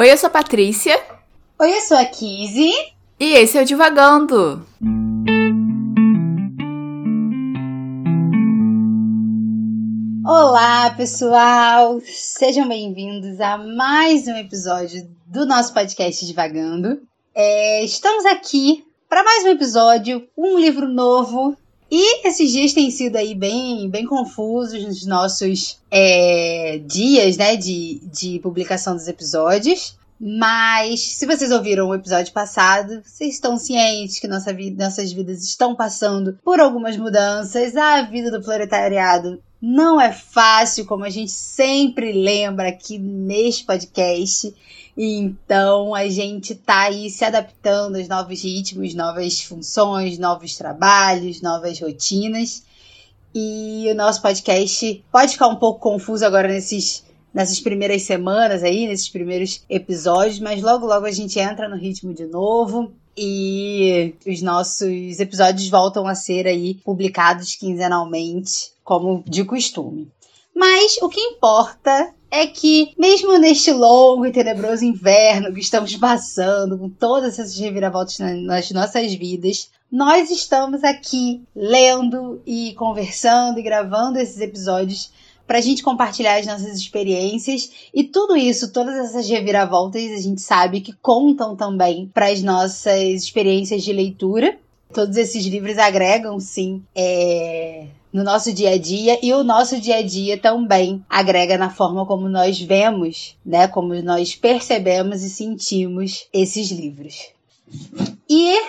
Oi, eu sou a Patrícia. Oi, eu sou a Kizzy. E esse é o Divagando. Olá, pessoal! Sejam bem-vindos a mais um episódio do nosso podcast Divagando. É, estamos aqui para mais um episódio, um livro novo. E esses dias têm sido aí bem, bem confusos nos nossos é, dias né, de, de publicação dos episódios. Mas, se vocês ouviram o episódio passado, vocês estão cientes que nossa vida, nossas vidas estão passando por algumas mudanças. A vida do proletariado não é fácil, como a gente sempre lembra aqui neste podcast. Então a gente tá aí se adaptando aos novos ritmos, novas funções, novos trabalhos, novas rotinas. E o nosso podcast pode ficar um pouco confuso agora nesses nessas primeiras semanas aí, nesses primeiros episódios, mas logo logo a gente entra no ritmo de novo e os nossos episódios voltam a ser aí publicados quinzenalmente, como de costume. Mas o que importa é que, mesmo neste longo e tenebroso inverno que estamos passando, com todas essas reviravoltas nas nossas vidas, nós estamos aqui lendo e conversando e gravando esses episódios para a gente compartilhar as nossas experiências e tudo isso, todas essas reviravoltas, a gente sabe que contam também para as nossas experiências de leitura. Todos esses livros agregam, sim, é, no nosso dia a dia e o nosso dia a dia também agrega na forma como nós vemos, né, como nós percebemos e sentimos esses livros. E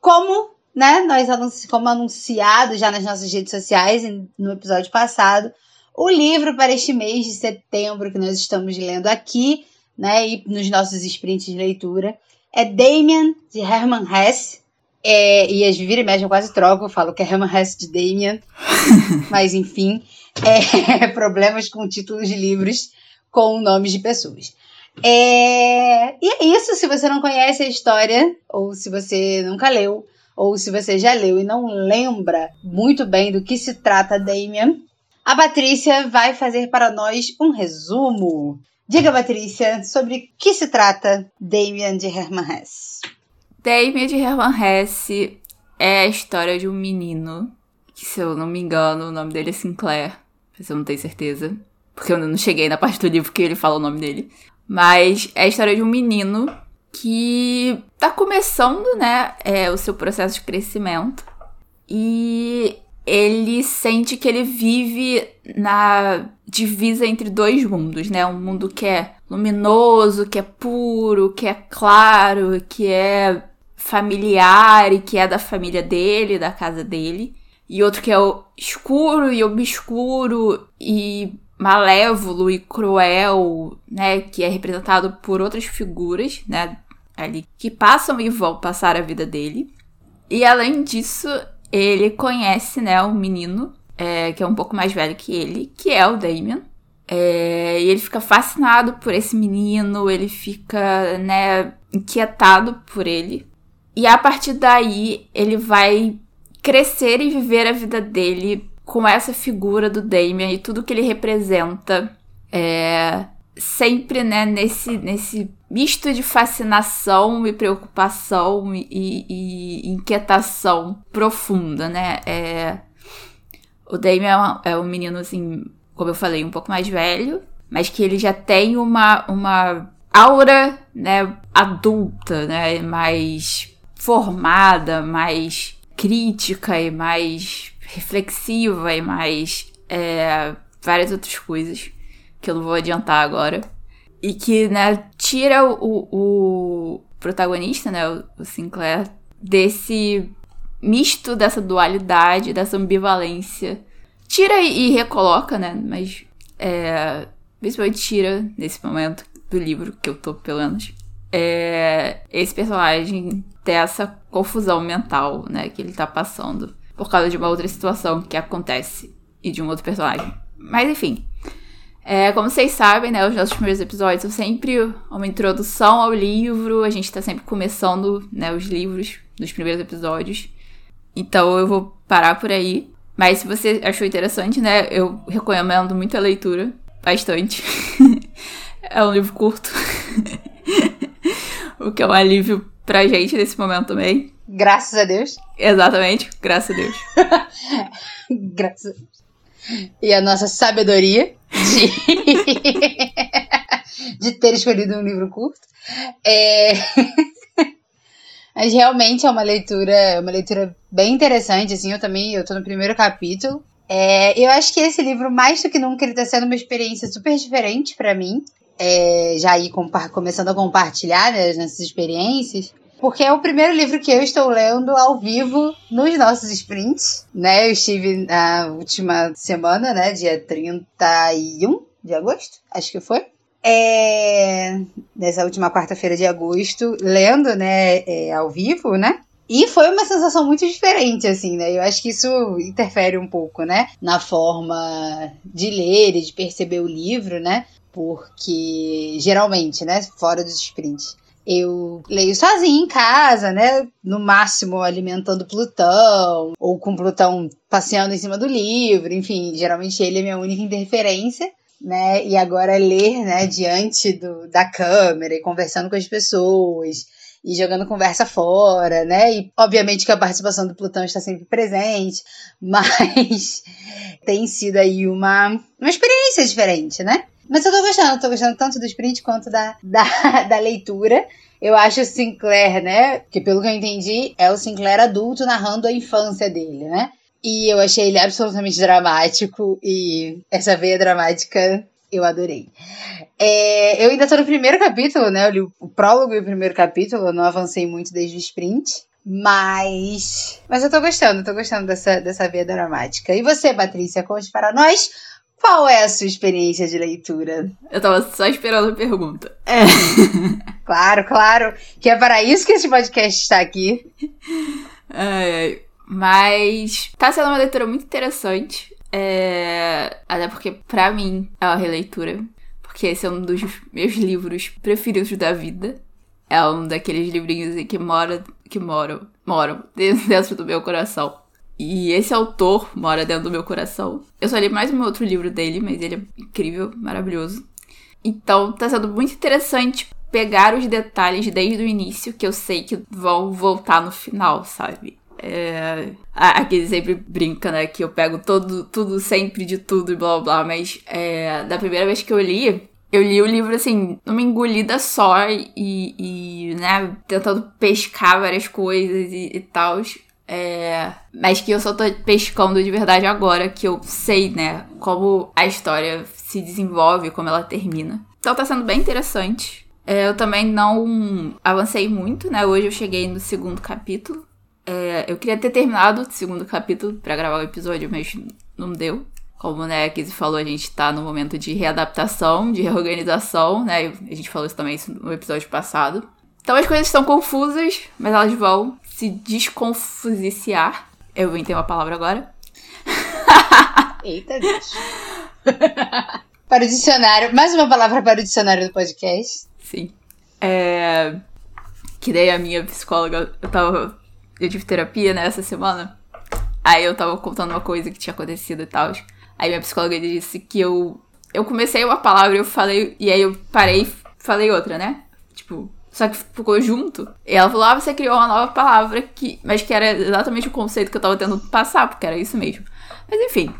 como, né, nós como anunciado já nas nossas redes sociais no episódio passado, o livro para este mês de setembro que nós estamos lendo aqui, né, e nos nossos sprints de leitura, é Damien, de Herman Hesse. É, e as vira e mexe eu quase troco, eu falo que é Herman Hesse de Damien. mas enfim, é, problemas com títulos de livros com nomes de pessoas. É, e é isso, se você não conhece a história, ou se você nunca leu, ou se você já leu e não lembra muito bem do que se trata Damien, a Patrícia vai fazer para nós um resumo. Diga, Patrícia, sobre que se trata Damien de Hermann Hesse. Damien de Hermann Hesse é a história de um menino, que se eu não me engano, o nome dele é Sinclair, mas eu não tenho certeza, porque eu não cheguei na parte do livro que ele fala o nome dele. Mas é a história de um menino que tá começando, né, é, o seu processo de crescimento. E ele sente que ele vive na divisa entre dois mundos, né? Um mundo que é luminoso, que é puro, que é claro, que é familiar e que é da família dele, da casa dele. E outro que é escuro e obscuro e malévolo e cruel, né? Que é representado por outras figuras, né? Ali que passam e vão passar a vida dele. E além disso, ele conhece, né, um menino é, que é um pouco mais velho que ele, que é o Damien. É, e ele fica fascinado por esse menino, ele fica, né, inquietado por ele. E a partir daí, ele vai crescer e viver a vida dele com essa figura do Damien e tudo que ele representa. É, sempre, né, nesse, nesse misto de fascinação e preocupação e, e, inquietação profunda, né? É, o Damien é, é um menino, assim, como eu falei, um pouco mais velho, mas que ele já tem uma, uma aura, né, adulta, né, mais formada, mais crítica e mais reflexiva e mais é, várias outras coisas que eu não vou adiantar agora. E que, né, tira o, o protagonista, né, o Sinclair, desse misto dessa dualidade, dessa ambivalência. Tira e, recoloca, né, mas é, principalmente tira nesse momento do livro que eu tô, pelo menos. É, esse personagem ter essa confusão mental, né, que ele tá passando por causa de uma outra situação que acontece e de um outro personagem. Mas enfim, é, como vocês sabem, né, os nossos primeiros episódios são sempre uma introdução ao livro, a gente tá sempre começando, né, os livros dos primeiros episódios. Então eu vou parar por aí. Mas se você achou interessante, né, eu recomendo muito a leitura, bastante. é um livro curto. o que é um alívio pra gente nesse momento também. Graças a Deus. Exatamente, graças a Deus. graças a Deus. E a nossa sabedoria de, de ter escolhido um livro curto. É... Mas realmente é uma leitura, é uma leitura bem interessante, assim, eu também, eu tô no primeiro capítulo. É, eu acho que esse livro, mais do que nunca, ele tá sendo uma experiência super diferente para mim. É, já aí começando a compartilhar né, nessas experiências. Porque é o primeiro livro que eu estou lendo ao vivo nos nossos sprints, né? Eu estive na última semana, né? Dia 31 de agosto, acho que foi. É, nessa última quarta-feira de agosto, lendo, né, é, ao vivo, né? E foi uma sensação muito diferente, assim, né? Eu acho que isso interfere um pouco, né? Na forma de ler e de perceber o livro, né? Porque geralmente, né? Fora dos sprints. Eu leio sozinha em casa, né? No máximo alimentando Plutão, ou com Plutão passeando em cima do livro, enfim, geralmente ele é minha única interferência né? E agora ler, né, diante do, da câmera e conversando com as pessoas e jogando conversa fora, né? E obviamente que a participação do Plutão está sempre presente, mas tem sido aí uma, uma experiência diferente, né? Mas eu tô gostando, tô gostando tanto do sprint quanto da, da, da leitura. Eu acho o Sinclair, né? Que pelo que eu entendi, é o Sinclair adulto narrando a infância dele, né? E eu achei ele absolutamente dramático e essa veia dramática eu adorei. É, eu ainda tô no primeiro capítulo, né? Eu li o prólogo e o primeiro capítulo, eu não avancei muito desde o sprint. Mas. Mas eu tô gostando, tô gostando dessa, dessa veia dramática. E você, Patrícia, conte para nós qual é a sua experiência de leitura? Eu tava só esperando a pergunta. É. Claro, claro. Que é para isso que esse podcast está aqui. Ai. Mas tá sendo uma leitura muito interessante. É... Até porque, pra mim, é uma releitura. Porque esse é um dos meus livros preferidos da vida. É um daqueles livrinhos que mora, que moram, moram dentro do meu coração. E esse autor mora dentro do meu coração. Eu só li mais um outro livro dele, mas ele é incrível, maravilhoso. Então tá sendo muito interessante pegar os detalhes desde o início, que eu sei que vão voltar no final, sabe? É, aqui sempre brinca, né? Que eu pego todo, tudo sempre de tudo e blá blá, mas é, da primeira vez que eu li, eu li o livro assim, numa engolida só e, e né, tentando pescar várias coisas e, e tal. É, mas que eu só tô pescando de verdade agora, que eu sei, né, como a história se desenvolve, como ela termina. Então tá sendo bem interessante. É, eu também não avancei muito, né? Hoje eu cheguei no segundo capítulo. É, eu queria ter terminado o segundo capítulo para gravar o episódio, mas não deu. Como né, a Kizzy falou, a gente tá no momento de readaptação, de reorganização, né? A gente falou isso também no episódio passado. Então as coisas estão confusas, mas elas vão se desconfusiciar. Eu entender uma palavra agora. Eita, Deus. para o dicionário. Mais uma palavra para o dicionário do podcast. Sim. É... Que daí a minha psicóloga, eu tava eu tive terapia nessa né, semana. Aí eu tava contando uma coisa que tinha acontecido e tal. Aí minha psicóloga disse que eu. Eu comecei uma palavra e eu falei. E aí eu parei e falei outra, né? Tipo, só que ficou junto. E ela falou: Ah, você criou uma nova palavra que. Mas que era exatamente o conceito que eu tava tentando passar, porque era isso mesmo. Mas enfim,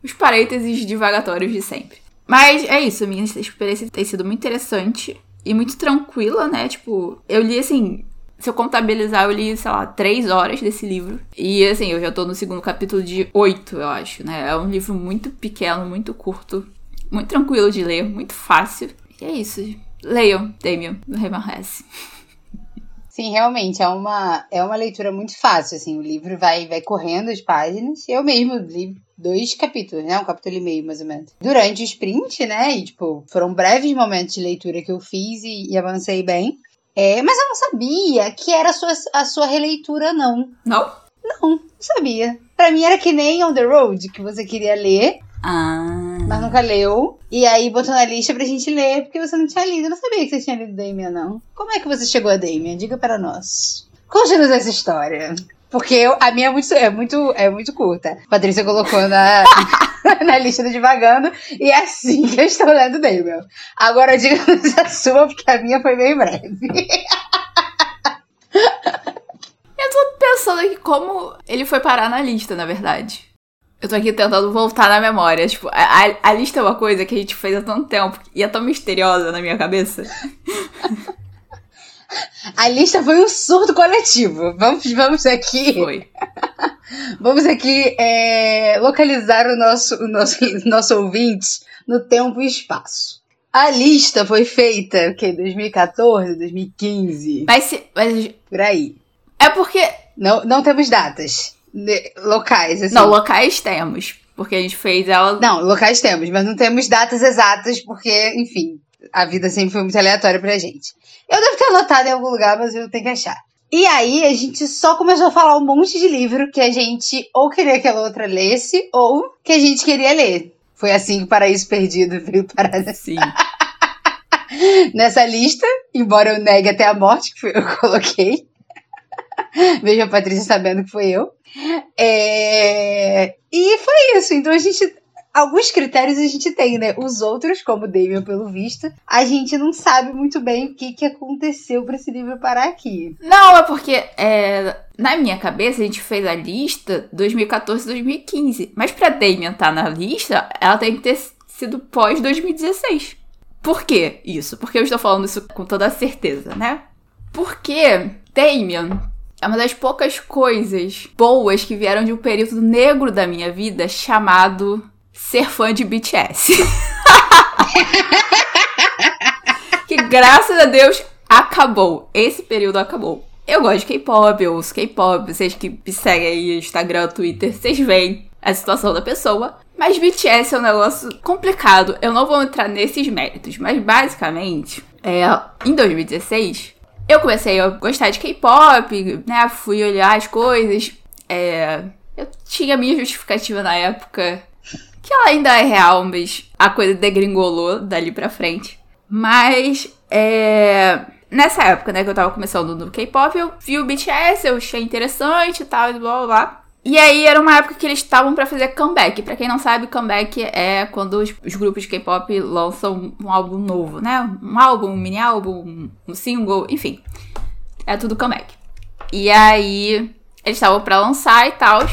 os parênteses divagatórios de sempre. Mas é isso, minha experiência tem sido muito interessante e muito tranquila, né? Tipo, eu li assim, se eu contabilizar, eu li, sei lá, três horas desse livro. E assim, eu já tô no segundo capítulo de oito, eu acho, né? É um livro muito pequeno, muito curto, muito tranquilo de ler, muito fácil. E é isso. Leiam, Damien, do Raymond Hesse. Sim, realmente, é uma, é uma leitura muito fácil, assim, o livro vai, vai correndo as páginas. Eu mesmo li dois capítulos, né? Um capítulo e meio, mais ou menos. Durante o sprint, né? E, tipo, foram breves momentos de leitura que eu fiz e, e avancei bem. É, mas eu não sabia que era a sua, a sua releitura, não. Não? Não, não sabia. Pra mim era que nem On the Road, que você queria ler. Ah. Mas nunca leu. E aí botou na lista pra gente ler, porque você não tinha lido. Eu não sabia que você tinha lido Damien, não. Como é que você chegou a Damien? Diga para nós. Conte-nos essa história. Porque eu, a minha é muito, é, muito, é muito curta. Patrícia colocou na. na lista do Divagando. E é assim que eu estou lendo Damon. Agora diga-nos a sua, porque a minha foi bem breve. eu tô pensando aqui como ele foi parar na lista, na verdade. Eu tô aqui tentando voltar na memória. Tipo, a, a, lista é uma coisa que a gente fez há tanto tempo e é tão misteriosa na minha cabeça. A lista foi um surto coletivo. Vamos, vamos aqui. Foi. vamos aqui é, localizar o nosso, o nosso, nosso ouvinte no tempo e espaço. A lista foi feita, o quê? 2014, 2015? Mas se. Mas... Por aí. É porque. Não, não temos datas locais, assim. Não, locais temos. Porque a gente fez ela. Não, locais temos, mas não temos datas exatas, porque, enfim, a vida sempre foi muito aleatória pra gente. Eu devo ter anotado em algum lugar, mas eu tenho que achar. E aí a gente só começou a falar um monte de livro que a gente ou queria que a outra lesse, ou que a gente queria ler. Foi assim que o Paraíso Perdido veio parar Sim. nessa lista, embora eu negue até a morte, que eu coloquei. Veja a Patrícia sabendo que foi eu. É... E foi isso. Então a gente. Alguns critérios a gente tem, né? Os outros, como Damien, pelo visto, a gente não sabe muito bem o que, que aconteceu para esse livro parar aqui. Não, é porque é, na minha cabeça a gente fez a lista 2014-2015. Mas pra Damien estar tá na lista, ela tem que ter sido pós 2016. Por que isso? Porque eu estou falando isso com toda certeza, né? Porque Damien é uma das poucas coisas boas que vieram de um período negro da minha vida chamado ser fã de BTS. que graças a Deus acabou. Esse período acabou. Eu gosto de K-pop, eu ouço K-pop. Vocês que me seguem aí, Instagram, Twitter, vocês veem a situação da pessoa. Mas BTS é um negócio complicado. Eu não vou entrar nesses méritos, mas basicamente, é, em 2016, eu comecei a gostar de K-pop, né? Fui olhar as coisas. É, eu tinha minha justificativa na época, que ela ainda é real, mas a coisa degringolou dali pra frente. Mas, é, nessa época, né, que eu tava começando no K-pop, eu vi o BTS, eu achei interessante e tal, e blá blá blá. E aí era uma época que eles estavam para fazer comeback. Para quem não sabe, comeback é quando os, os grupos de K-pop lançam um álbum novo, né? Um álbum, um mini álbum, um single, enfim. É tudo comeback. E aí eles estavam para lançar e tal.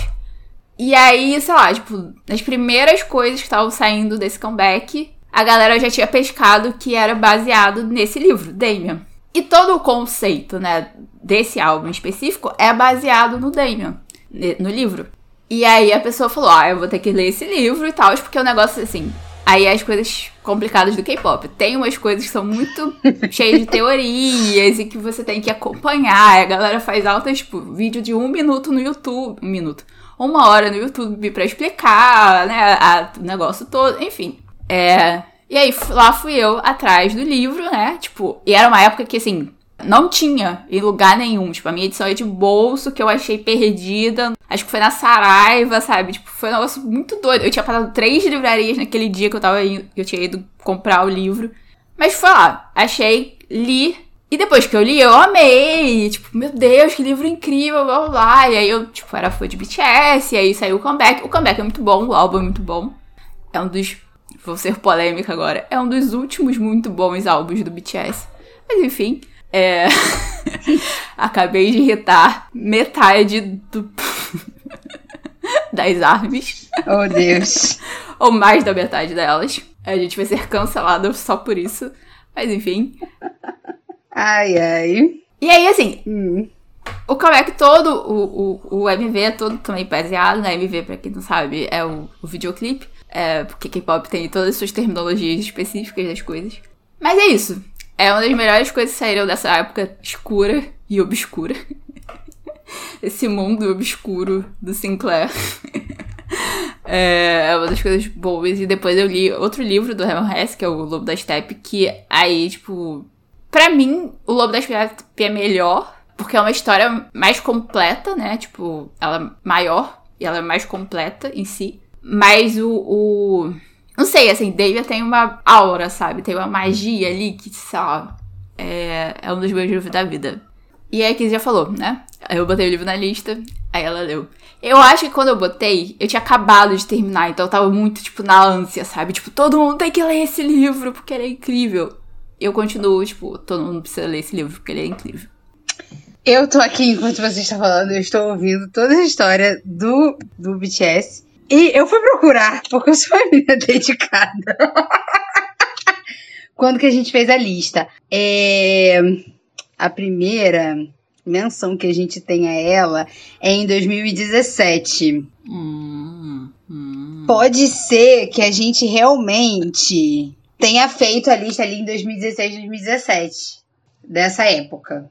E aí, sei lá, tipo, nas primeiras coisas que estavam saindo desse comeback, a galera já tinha pescado que era baseado nesse livro, Damien. E todo o conceito, né, desse álbum específico é baseado no Damien no livro. E aí a pessoa falou: Ah, eu vou ter que ler esse livro e tal, porque o negócio assim. Aí as coisas complicadas do K-pop. Tem umas coisas que são muito cheias de teorias e que você tem que acompanhar. A galera faz altas, tipo, vídeo de um minuto no YouTube. Um minuto. Uma hora no YouTube pra explicar, né? A, o negócio todo. Enfim. É. E aí lá fui eu atrás do livro, né? Tipo, e era uma época que assim, não tinha em lugar nenhum. Tipo, a minha edição é de bolso que eu achei perdida. Acho que foi na Saraiva, sabe? Tipo, foi um negócio muito doido. Eu tinha passado três livrarias naquele dia que eu tava indo, que eu tinha ido comprar o livro. Mas foi lá, achei, li. E depois que eu li, eu amei. Tipo, meu Deus, que livro incrível, blá blá blá. E aí eu, tipo, era fã de BTS, e aí saiu o comeback. O comeback é muito bom, o álbum é muito bom. É um dos. Vou ser polêmica agora. É um dos últimos muito bons álbuns do BTS. Mas enfim. É. Acabei de irritar metade do. das armas. Oh, Deus. Ou mais da metade delas. A gente vai ser cancelado só por isso. Mas enfim. Ai, ai. E aí, assim. Hum. O comeback todo, o, o, o MV é todo também baseado, né? MV, pra quem não sabe, é o, o videoclipe. É, porque K-pop tem todas as suas terminologias específicas das coisas. Mas é isso. É uma das melhores coisas que saíram dessa época escura e obscura. Esse mundo obscuro do Sinclair. é, uma das coisas boas. E depois eu li outro livro do Herman Hesse, que é o Lobo da Steppe, que aí, tipo. Pra mim, o Lobo da Steppe é melhor, porque é uma história mais completa, né? Tipo, ela é maior e ela é mais completa em si. Mas o, o não sei, assim, David tem uma aura, sabe? Tem uma magia ali que, sei lá, é, é um dos meus livros da vida. E aí a Kiz já falou, né? Aí eu botei o livro na lista, aí ela leu. Eu acho que quando eu botei, eu tinha acabado de terminar, então eu tava muito, tipo, na ânsia, sabe? Tipo, todo mundo tem que ler esse livro porque ele é incrível. Eu continuo, tipo, todo mundo precisa ler esse livro porque ele é incrível. Eu tô aqui enquanto você está falando, eu estou ouvindo toda a história do, do BTS. E eu fui procurar, porque eu sou uma menina dedicada. Quando que a gente fez a lista? É, a primeira menção que a gente tem a ela é em 2017. Hum, hum. Pode ser que a gente realmente tenha feito a lista ali em 2016, 2017. Dessa época.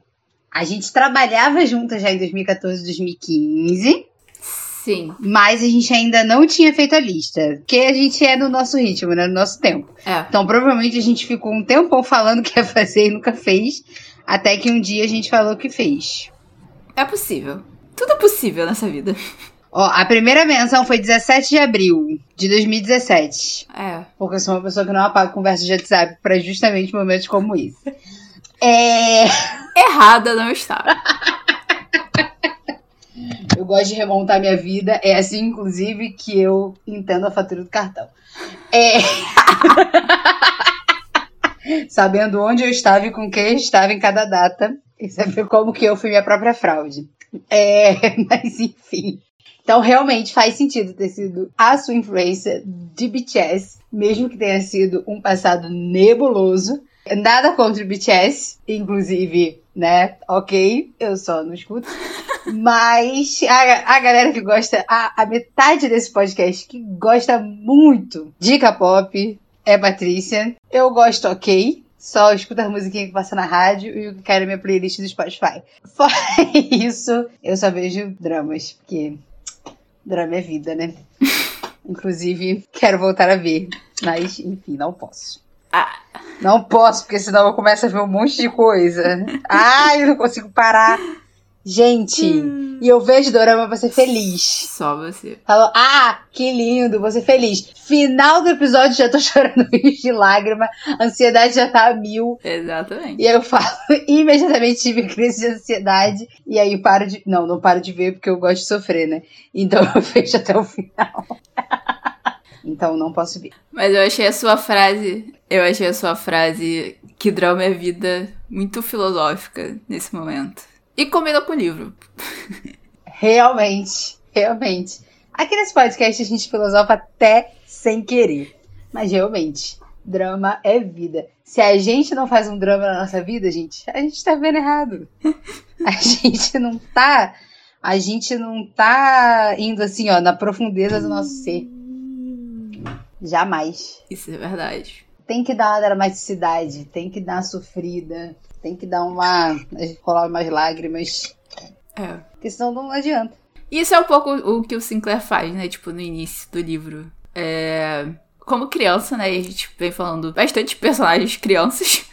A gente trabalhava juntas já em 2014, 2015. Sim. Mas a gente ainda não tinha feito a lista. Porque a gente é no nosso ritmo, né? No nosso tempo. É. Então provavelmente a gente ficou um tempão falando que ia fazer e nunca fez. Até que um dia a gente falou que fez. É possível. Tudo é possível nessa vida. Ó, a primeira menção foi 17 de abril de 2017. É. Porque eu sou uma pessoa que não apaga conversa de WhatsApp pra justamente momentos como esse. É. Errada não está. Gosto de remontar minha vida. É assim, inclusive, que eu entendo a fatura do cartão. É. Sabendo onde eu estava e com quem eu estava em cada data. E saber como que eu fui minha própria fraude. É, mas enfim. Então, realmente faz sentido ter sido a sua influência de BTS, mesmo que tenha sido um passado nebuloso. Nada contra o BTS, inclusive, né? Ok, eu só não escuto. Mas a, a galera que gosta, a, a metade desse podcast que gosta muito de K-pop é Patrícia. Eu gosto ok. Só escuto a musiquinha que passa na rádio e o que quero é minha playlist do Spotify. Fora isso, eu só vejo dramas, porque drama é vida, né? Inclusive, quero voltar a ver. Mas, enfim, não posso. Ah. Não posso, porque senão eu começo a ver um monte de coisa. Ai, eu não consigo parar. Gente, e eu vejo dorama pra ser feliz. Só você. Falou, ah, que lindo, vou ser feliz. Final do episódio, já tô chorando rios de lágrima, a ansiedade já tá a mil. Exatamente. E aí eu falo, imediatamente tive crise de ansiedade, e aí eu paro de. Não, não paro de ver porque eu gosto de sofrer, né? Então eu vejo até o final. Então não posso ver. Mas eu achei a sua frase. Eu achei a sua frase que drama é vida muito filosófica nesse momento. E combina com o livro. Realmente, realmente. Aqui nesse podcast a gente filosofa até sem querer. Mas realmente, drama é vida. Se a gente não faz um drama na nossa vida, gente, a gente tá vendo errado. A gente não tá. A gente não tá indo assim, ó, na profundeza do nosso ser. Jamais. Isso é verdade. Tem que dar uma dramaticidade, tem que dar uma sofrida, tem que dar uma. rolar umas lágrimas. É. Porque senão não adianta. Isso é um pouco o que o Sinclair faz, né? Tipo, no início do livro. É... Como criança, né? E a gente vem falando bastante personagens crianças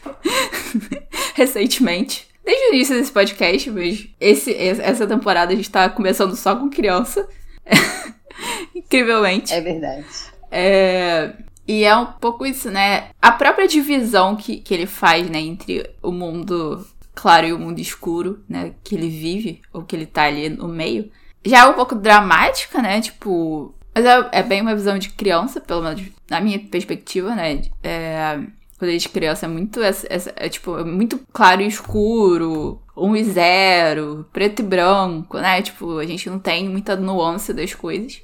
recentemente. Desde o início desse podcast, mas esse, essa temporada a gente tá começando só com criança. Incrivelmente. É verdade. É... E é um pouco isso, né? A própria divisão que, que ele faz, né, entre o mundo claro e o mundo escuro, né, que ele vive, ou que ele tá ali no meio, já é um pouco dramática, né? Tipo. Mas é, é bem uma visão de criança, pelo menos na minha perspectiva, né? É, quando a gente criança é muito. É, é, tipo, é muito claro e escuro, um e zero, preto e branco, né? Tipo, a gente não tem muita nuance das coisas.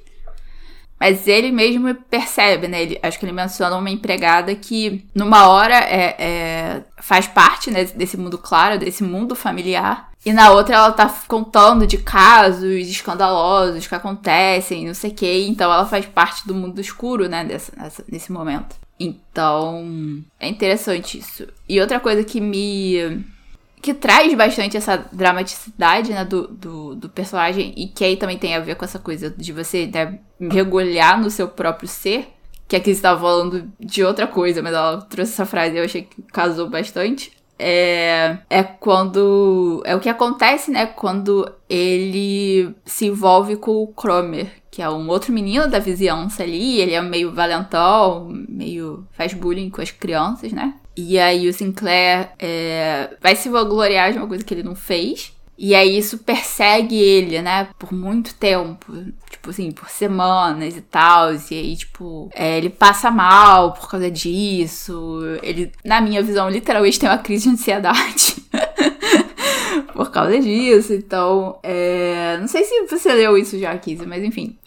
Mas ele mesmo percebe, né? Ele, acho que ele menciona uma empregada que, numa hora, é, é, faz parte né, desse mundo claro, desse mundo familiar. E na outra ela tá contando de casos escandalosos que acontecem, não sei o quê. Então ela faz parte do mundo escuro, né? Nessa, nesse momento. Então, é interessante isso. E outra coisa que me que traz bastante essa dramaticidade, né, do, do, do, personagem e que aí também tem a ver com essa coisa de você né, mergulhar no seu próprio ser, que aqui estava falando de outra coisa, mas ela trouxe essa frase e eu achei que casou bastante. É, é quando. É o que acontece, né? Quando ele se envolve com o Cromer, que é um outro menino da vizinhança ali. Ele é meio valentão, meio faz bullying com as crianças, né? E aí o Sinclair é, vai se vangloriar de uma coisa que ele não fez. E aí isso persegue ele, né, por muito tempo. Tipo assim, por semanas e tal. E aí, tipo, é, ele passa mal por causa disso. Ele, na minha visão, literalmente tem uma crise de ansiedade. por causa disso. Então, é... não sei se você leu isso já, Kizzy, mas enfim.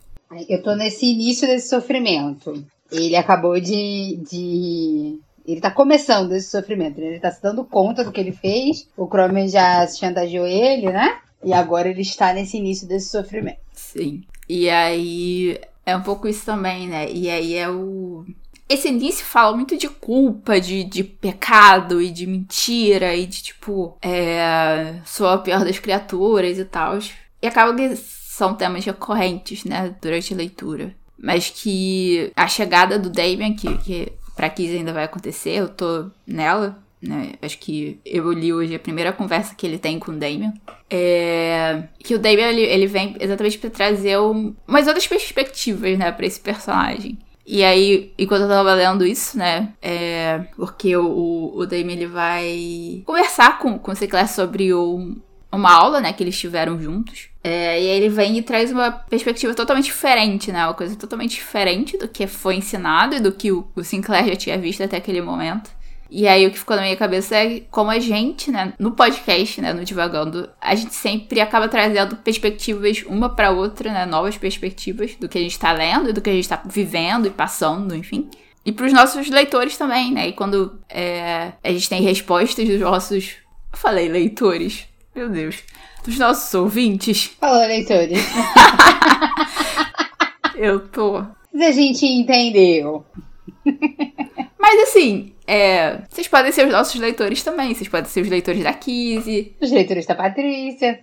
Eu tô nesse início desse sofrimento. Ele acabou de, de ele tá começando esse sofrimento, né? ele tá se dando conta do que ele fez. O Cromer já chantageou ele, né? E agora ele está nesse início desse sofrimento. Sim. E aí é um pouco isso também, né? E aí é o. Esse início fala muito de culpa, de, de pecado e de mentira e de tipo, é. Sou a pior das criaturas e tal. E acaba que são temas recorrentes, né? Durante a leitura. Mas que a chegada do Damien, que, que pra Kiss ainda vai acontecer, eu tô nela, né? Acho que eu li hoje a primeira conversa que ele tem com o Damien. É... Que o Damien, ele, ele vem exatamente para trazer um... umas outras perspectivas, né, pra esse personagem. E aí, enquanto eu tava lendo isso, né? É, porque o, o Damien ele vai conversar com, com o Sinclair sobre uma aula, né, que eles tiveram juntos. É, e aí ele vem e traz uma perspectiva totalmente diferente, né? Uma coisa totalmente diferente do que foi ensinado e do que o, Sinclair já tinha visto até aquele momento. E aí o que ficou na minha cabeça é como a gente, né, no podcast, né, no Divagando, a gente sempre acaba trazendo perspectivas uma para outra, né, novas perspectivas do que a gente tá lendo, do que a gente tá vivendo e passando, enfim. E para os nossos leitores também, né? E quando é, a gente tem respostas dos nossos. Eu falei leitores, meu Deus dos nossos ouvintes. Falou, leitores. Eu tô. Mas a gente entendeu. Mas assim, é, vocês podem ser os nossos leitores também. Vocês podem ser os leitores da Kizzy. Os leitores da Patrícia.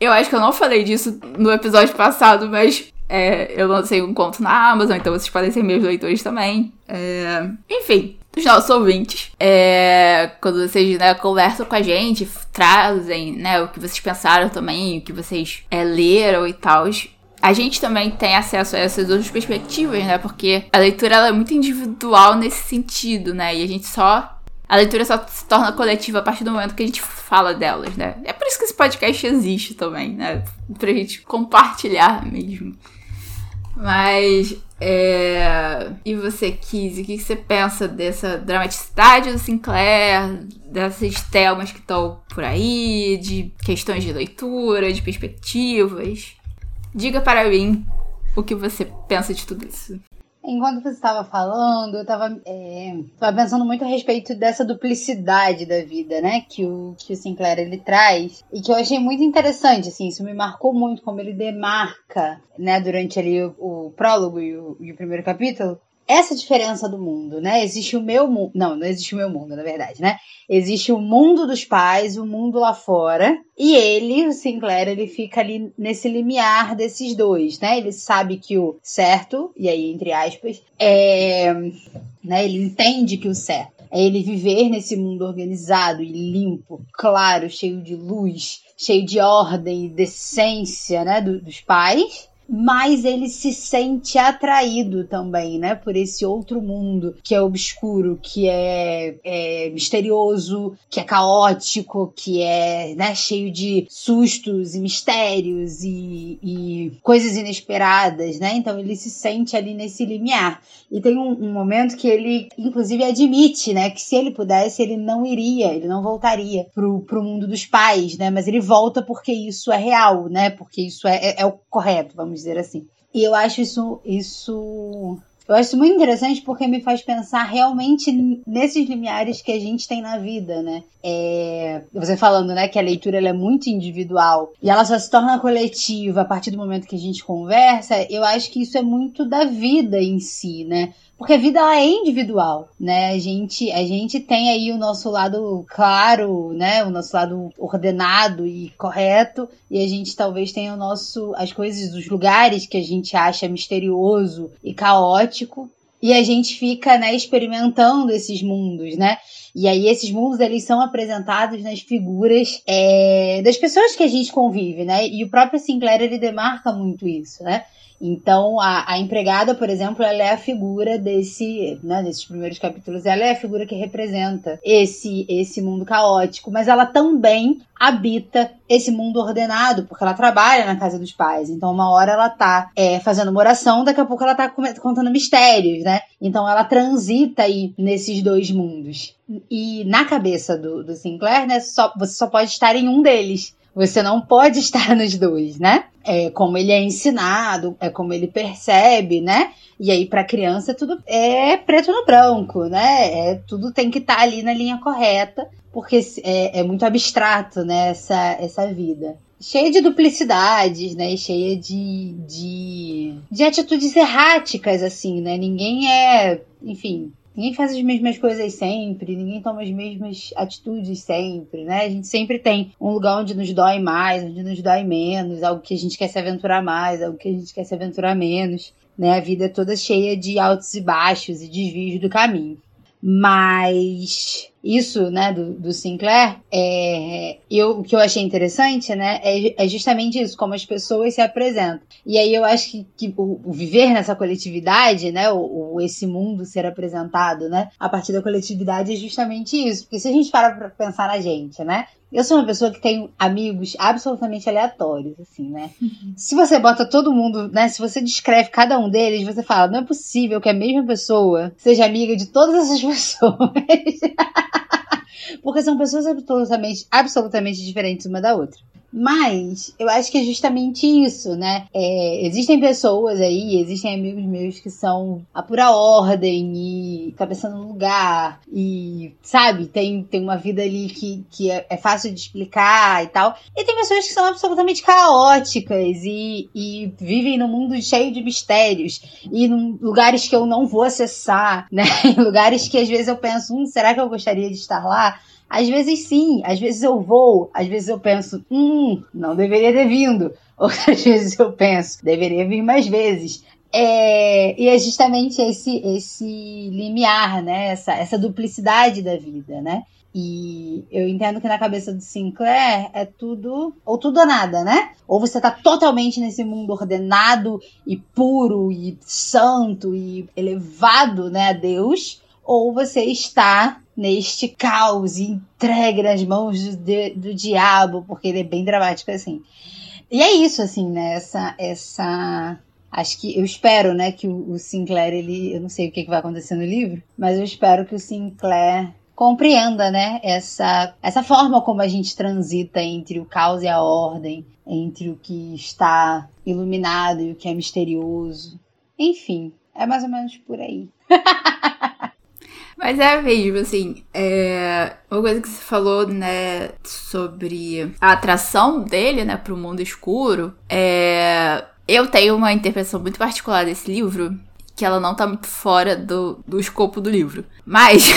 eu acho que eu não falei disso no episódio passado, mas é, eu lancei um conto na Amazon, então vocês podem ser meus leitores também. É, enfim, dos nossos ouvintes. É, quando vocês né, conversam com a gente, trazem né, o que vocês pensaram também, o que vocês é, leram e tal. A gente também tem acesso a essas outras perspectivas, né? Porque a leitura ela é muito individual nesse sentido, né? E a gente só. A leitura só se torna coletiva a partir do momento que a gente fala delas, né? É por isso que esse podcast existe também, né? Pra gente compartilhar mesmo. Mas é... E você, Kizzy, o que você pensa dessa dramaticidade do Sinclair, dessas temas que estão por aí, de questões de leitura, de perspectivas? Diga para mim o que você pensa de tudo isso. Enquanto você estava falando, eu estava é, pensando muito a respeito dessa duplicidade da vida, né? Que o, que o Sinclair ele traz. E que eu achei muito interessante, assim, isso me marcou muito como ele demarca, né, durante ali o, o prólogo e o, e o primeiro capítulo, essa diferença do mundo, né? Existe o meu mundo. Não, não existe o meu mundo, na verdade, né? Existe o mundo dos pais, o mundo lá fora. E ele, o Sinclair, ele fica ali nesse limiar desses dois, né? Ele sabe que o certo, e aí entre aspas, é. Né? Ele entende que o certo é ele viver nesse mundo organizado e limpo, claro, cheio de luz, cheio de ordem e decência, né? Do, dos pais mas ele se sente atraído também, né, por esse outro mundo que é obscuro, que é, é misterioso, que é caótico, que é né, cheio de sustos e mistérios e, e, coisas inesperadas, né? Então ele se sente ali nesse limiar. E tem um, um momento que ele, inclusive, admite, né, que se ele pudesse, ele não iria, ele não voltaria pro, pro mundo dos pais, né? Mas ele volta porque isso é real, né? Porque isso é, é, é o correto, vamos dizer assim. E eu acho isso, isso eu acho muito interessante porque me faz pensar realmente nesses limiares que a gente tem na vida, né? É, você falando, né, que a leitura é muito individual e ela só se torna coletiva a partir do momento que a gente conversa, eu acho que isso é muito da vida em si, né? Porque a vida é individual, né? A gente, a gente tem aí o nosso lado claro, né? O nosso lado ordenado e correto, e a gente talvez tenha o nosso as coisas, os lugares que a gente acha misterioso e caótico, e a gente fica, né, experimentando esses mundos, né? E aí esses mundos eles são apresentados nas figuras é, das pessoas que a gente convive, né? E o próprio Sinclair ele demarca muito isso, né? Então, a, a, empregada, por exemplo, ela é a figura desse, né, desses primeiros capítulos, ela é a figura que representa esse, esse mundo caótico, mas ela também habita esse mundo ordenado, porque ela trabalha na casa dos pais. Então, uma hora ela tá é, fazendo uma oração, daqui a pouco ela tá contando mistérios, né? Então, ela transita aí nesses dois mundos. E na cabeça do, do Sinclair, né, só, você só pode estar em um deles. Você não pode estar nos dois, né? É como ele é ensinado, é como ele percebe, né? E aí, para criança, tudo é preto no branco, né? É, tudo tem que estar tá ali na linha correta, porque é, é muito abstrato, né? Essa, essa vida cheia de duplicidades, né? Cheia de, de, de atitudes erráticas, assim, né? Ninguém é, enfim, Ninguém faz as mesmas coisas sempre, ninguém toma as mesmas atitudes sempre, né? A gente sempre tem um lugar onde nos dói mais, onde nos dói menos, algo que a gente quer se aventurar mais, algo que a gente quer se aventurar menos, né? A vida é toda cheia de altos e baixos e desvios do caminho. Mas isso, né, do, do Sinclair, é, eu, o que eu achei interessante, né, é, é, justamente isso, como as pessoas se apresentam. E aí eu acho que, que o, o, viver nessa coletividade, né, o, esse mundo ser apresentado, né, a partir da coletividade é justamente isso. Porque se a gente para pra pensar na gente, né, eu sou uma pessoa que tem amigos absolutamente aleatórios, assim, né? Se você bota todo mundo, né? Se você descreve cada um deles, você fala, não é possível que a mesma pessoa seja amiga de todas essas pessoas. Porque são pessoas absolutamente, absolutamente diferentes uma da outra. Mas eu acho que é justamente isso, né? É, existem pessoas aí, existem amigos meus que são a pura ordem e cabeça no lugar e, sabe, tem, tem uma vida ali que, que é, é fácil de explicar e tal. E tem pessoas que são absolutamente caóticas e, e vivem num mundo cheio de mistérios e em lugares que eu não vou acessar, né? Lugares que às vezes eu penso, hum, será que eu gostaria de estar lá? Às vezes sim, às vezes eu vou, às vezes eu penso, hum, não deveria ter vindo. Outras vezes eu penso, deveria vir mais vezes. É, e é justamente esse, esse limiar, né? Essa, essa duplicidade da vida, né? E eu entendo que na cabeça do Sinclair é tudo, ou tudo ou nada, né? Ou você tá totalmente nesse mundo ordenado e puro e santo e elevado, né, a Deus, ou você está neste caos e entregue nas mãos do, do diabo, porque ele é bem dramático assim. E é isso, assim, né? Essa. essa acho que eu espero, né, que o, o Sinclair, ele. Eu não sei o que, que vai acontecer no livro, mas eu espero que o Sinclair compreenda, né, essa, essa forma como a gente transita entre o caos e a ordem, entre o que está iluminado e o que é misterioso. Enfim, é mais ou menos por aí. Mas é mesmo, assim, é... uma coisa que você falou, né, sobre a atração dele, né, pro mundo escuro, é... Eu tenho uma interpretação muito particular desse livro, que ela não tá muito fora do, do escopo do livro. Mas,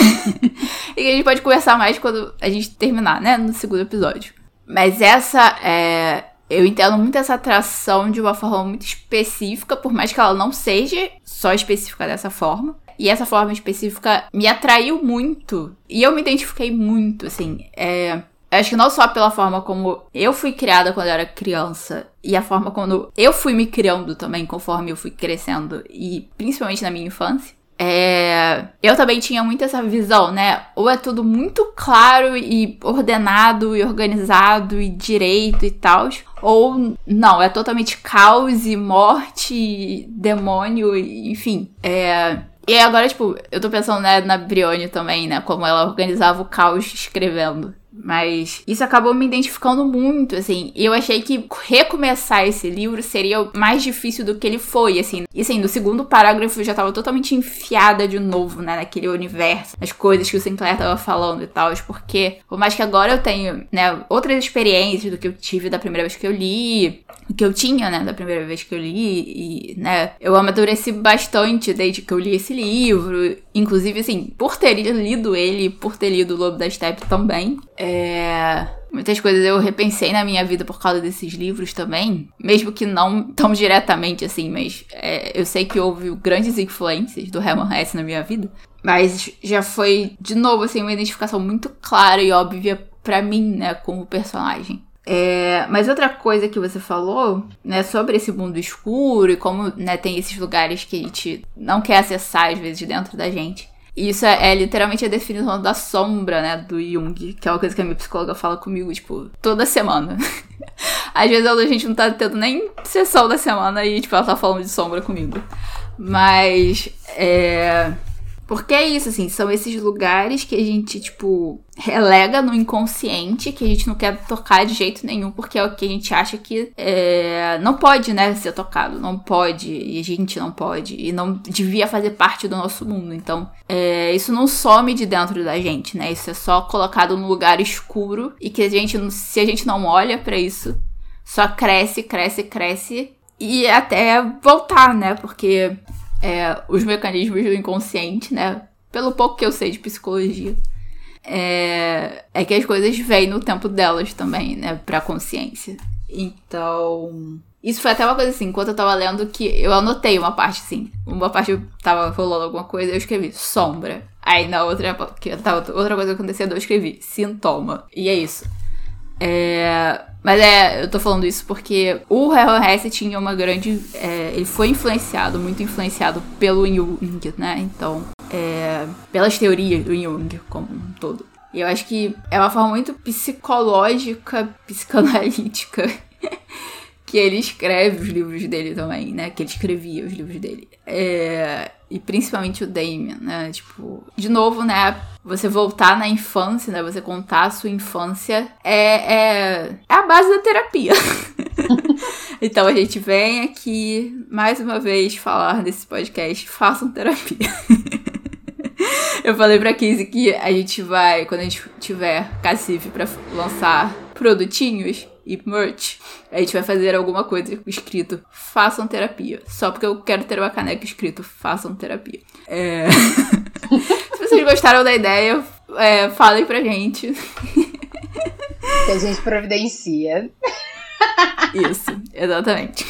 e a gente pode conversar mais quando a gente terminar, né, no segundo episódio. Mas essa é... Eu entendo muito essa atração de uma forma muito específica, por mais que ela não seja só específica dessa forma. E essa forma específica me atraiu muito. E eu me identifiquei muito, assim. É, acho que não só pela forma como eu fui criada quando eu era criança, e a forma como eu fui me criando também conforme eu fui crescendo, e principalmente na minha infância. É, eu também tinha muito essa visão, né? Ou é tudo muito claro e ordenado e organizado e direito e tal, ou não, é totalmente caos e morte, e demônio, enfim. É, e agora, tipo, eu tô pensando né, na Brione também, né? Como ela organizava o caos escrevendo. Mas isso acabou me identificando muito, assim. E eu achei que recomeçar esse livro seria mais difícil do que ele foi, assim. E assim, no segundo parágrafo eu já tava totalmente enfiada de novo, né, naquele universo, nas coisas que o Sinclair tava falando e tal. Porque, por mais que agora eu tenho, né, outras experiências do que eu tive da primeira vez que eu li, do que eu tinha, né, da primeira vez que eu li, e, né, eu amadureci bastante desde que eu li esse livro. Inclusive, assim, por ter lido ele, por ter lido O Lobo da Steppe também. É... Muitas coisas eu repensei na minha vida por causa desses livros também, mesmo que não tão diretamente assim, mas é, eu sei que houve grandes influências do Herman Hesse na minha vida. Mas já foi, de novo, assim, uma identificação muito clara e óbvia para mim, né, como personagem. É, mas outra coisa que você falou, né, sobre esse mundo escuro e como né, tem esses lugares que a gente não quer acessar, às vezes, dentro da gente. Isso é, é, literalmente a definição da sombra, né, do Jung, que é uma coisa que a minha psicóloga fala comigo, tipo, toda semana. Às vezes a gente não tá tendo nem sessão da semana e, tipo, ela tá falando de sombra comigo. Mas, é. Porque é isso, assim, são esses lugares que a gente, tipo, relega no inconsciente, que a gente não quer tocar de jeito nenhum, porque é o que a gente acha que é, não pode, né, ser tocado, não pode, e a gente não pode, e não devia fazer parte do nosso mundo. Então, é, isso não some de dentro da gente, né, isso é só colocado num lugar escuro, e que a gente, se a gente não olha para isso, só cresce, cresce, cresce, e até voltar, né, porque é, os mecanismos do inconsciente, né? Pelo pouco que eu sei de psicologia, é, é que as coisas vêm no tempo delas também, né? Pra consciência. Então. Isso foi até uma coisa assim, enquanto eu tava lendo, que eu anotei uma parte assim. Uma parte eu tava rolando alguma coisa, eu escrevi sombra. Aí na outra, que tava outra coisa acontecendo, eu escrevi sintoma. E é isso. É, mas é, eu tô falando isso porque o Harold tinha uma grande. É, ele foi influenciado, muito influenciado pelo Jung, né? Então, é, pelas teorias do Jung como um todo. E eu acho que é uma forma muito psicológica, psicanalítica que ele escreve os livros dele também, né? Que ele escrevia os livros dele. É, e principalmente o Damien, né? Tipo, de novo, né? Você voltar na infância, né? Você contar a sua infância é, é, é a base da terapia. então a gente vem aqui mais uma vez falar nesse podcast. Façam terapia. Eu falei pra Kizzy que a gente vai, quando a gente tiver cacife pra lançar produtinhos, e merch, a gente vai fazer alguma coisa escrito façam terapia. Só porque eu quero ter uma caneca escrito façam terapia. É... Se vocês gostaram da ideia, é, falem pra gente. Que a gente providencia. Isso, exatamente.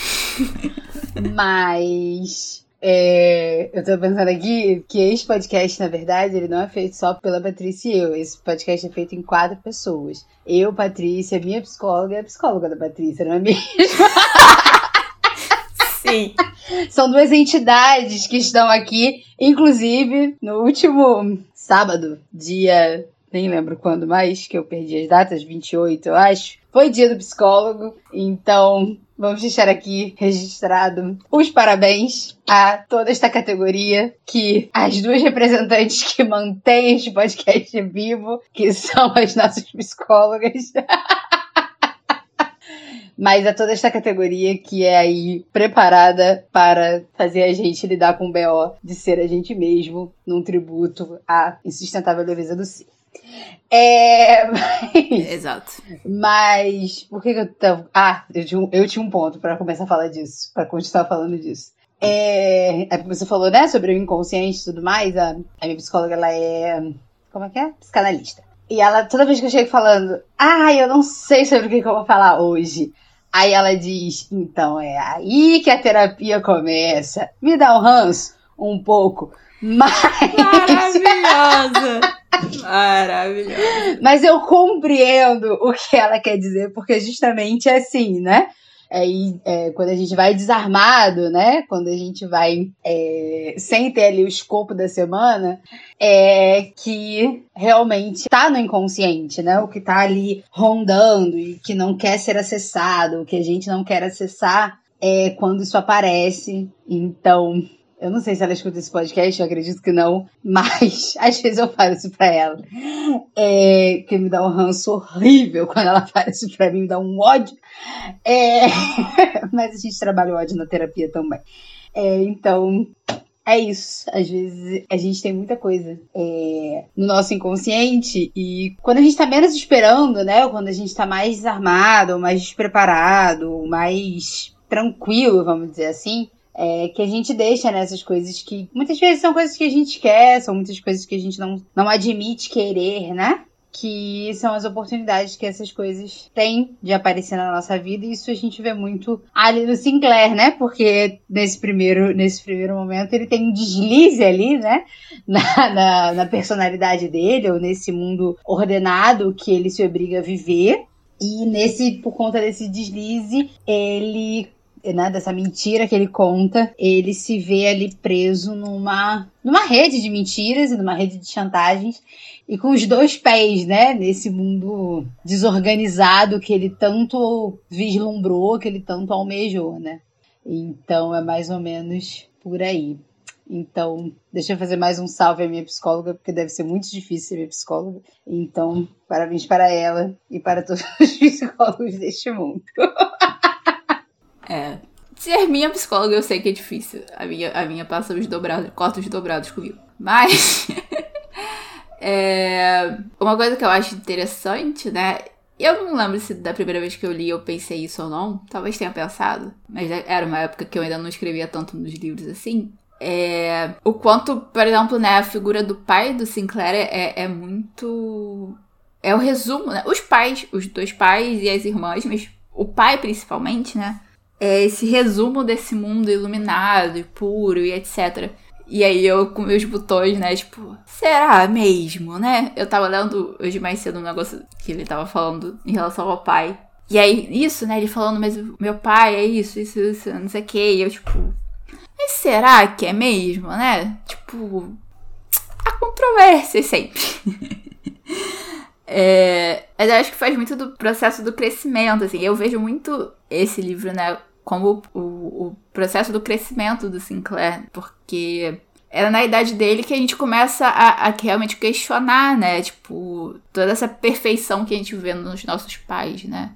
Mas é, eu tô pensando aqui que esse podcast, na verdade, ele não é feito só pela Patrícia e eu. Esse podcast é feito em quatro pessoas. Eu, Patrícia, minha psicóloga e a psicóloga da Patrícia, não é mesmo? Sim. São duas entidades que estão aqui, inclusive no último sábado, dia nem lembro quando mais, que eu perdi as datas, 28, eu acho. Foi dia do psicólogo, então vamos deixar aqui registrado os parabéns a toda esta categoria, que as duas representantes que mantêm este podcast vivo, que são as nossas psicólogas. mas a toda esta categoria que é aí preparada para fazer a gente lidar com o BO de ser a gente mesmo, num tributo à insustentável leveza do ser. É. Mas, Exato. Mas. Por que, que eu tava. Ah, eu tinha um, eu tinha um ponto para começar a falar disso. para continuar falando disso. É, é você falou, né, sobre o inconsciente e tudo mais. A, a minha psicóloga, ela é. Como é que é? Psicanalista. E ela, toda vez que eu chego falando, ah, eu não sei sobre o que, que eu vou falar hoje. Aí ela diz, então é aí que a terapia começa. Me dá um ranço, um pouco. Mas. Maravilhosa! Maravilhosa. Mas eu compreendo o que ela quer dizer, porque justamente é assim, né? É, é, quando a gente vai desarmado, né? Quando a gente vai é, sem ter ali o escopo da semana, é que realmente tá no inconsciente, né? O que tá ali rondando e que não quer ser acessado, o que a gente não quer acessar é quando isso aparece. Então, eu não sei se ela escuta esse podcast, eu acredito que não, mas às vezes eu falo isso pra ela. É, que me dá um ranço horrível quando ela fala isso pra mim, me dá um ódio. É, mas a gente trabalha o ódio na terapia também. É, então, é isso. Às vezes a gente tem muita coisa é, no nosso inconsciente e quando a gente tá menos esperando, né? Ou quando a gente tá mais desarmado, mais despreparado, mais tranquilo, vamos dizer assim, é, que a gente deixa nessas coisas que muitas vezes são coisas que a gente quer, são muitas coisas que a gente não, não admite querer, né? Que são as oportunidades que essas coisas têm de aparecer na nossa vida, e isso a gente vê muito ali no Sinclair, né? Porque nesse primeiro, nesse primeiro momento ele tem um deslize ali, né? Na, na, na personalidade dele, ou nesse mundo ordenado que ele se obriga a viver. E nesse, por conta desse deslize, ele né, dessa mentira que ele conta, ele se vê ali preso numa, numa rede de mentiras e numa rede de chantagens e com os dois pés, né, nesse mundo desorganizado que ele tanto vislumbrou, que ele tanto almejou, né? Então é mais ou menos por aí. Então, deixa eu fazer mais um salve à minha psicóloga, porque deve ser muito difícil ser minha psicóloga. Então, parabéns para ela e para todos os psicólogos deste mundo. É. Ser minha psicóloga eu sei que é difícil. A minha, a minha passa os dobrados, corta os dobrados comigo. Mas. é, uma coisa que eu acho interessante, né? Eu não lembro se da primeira vez que eu li eu pensei isso ou não. Talvez tenha pensado. Mas era uma época que eu ainda não escrevia tanto nos livros assim. É, o quanto, por exemplo, né, a figura do pai do Sinclair é, é muito. É o resumo, né? Os pais, os dois pais e as irmãs, mas o pai principalmente, né? É esse resumo desse mundo iluminado e puro e etc. E aí eu com meus botões, né, tipo, será mesmo, né? Eu tava lendo hoje mais cedo um negócio que ele tava falando em relação ao pai. E aí, isso, né, ele falando, mas meu pai é isso, isso, isso, não sei o que. E eu, tipo, mas será que é mesmo, né? Tipo, a controvérsia sempre. É, mas eu acho que faz muito do processo do crescimento, assim. Eu vejo muito esse livro, né, como o, o processo do crescimento do Sinclair, porque era na idade dele que a gente começa a, a, realmente questionar, né? Tipo, toda essa perfeição que a gente vê nos nossos pais, né?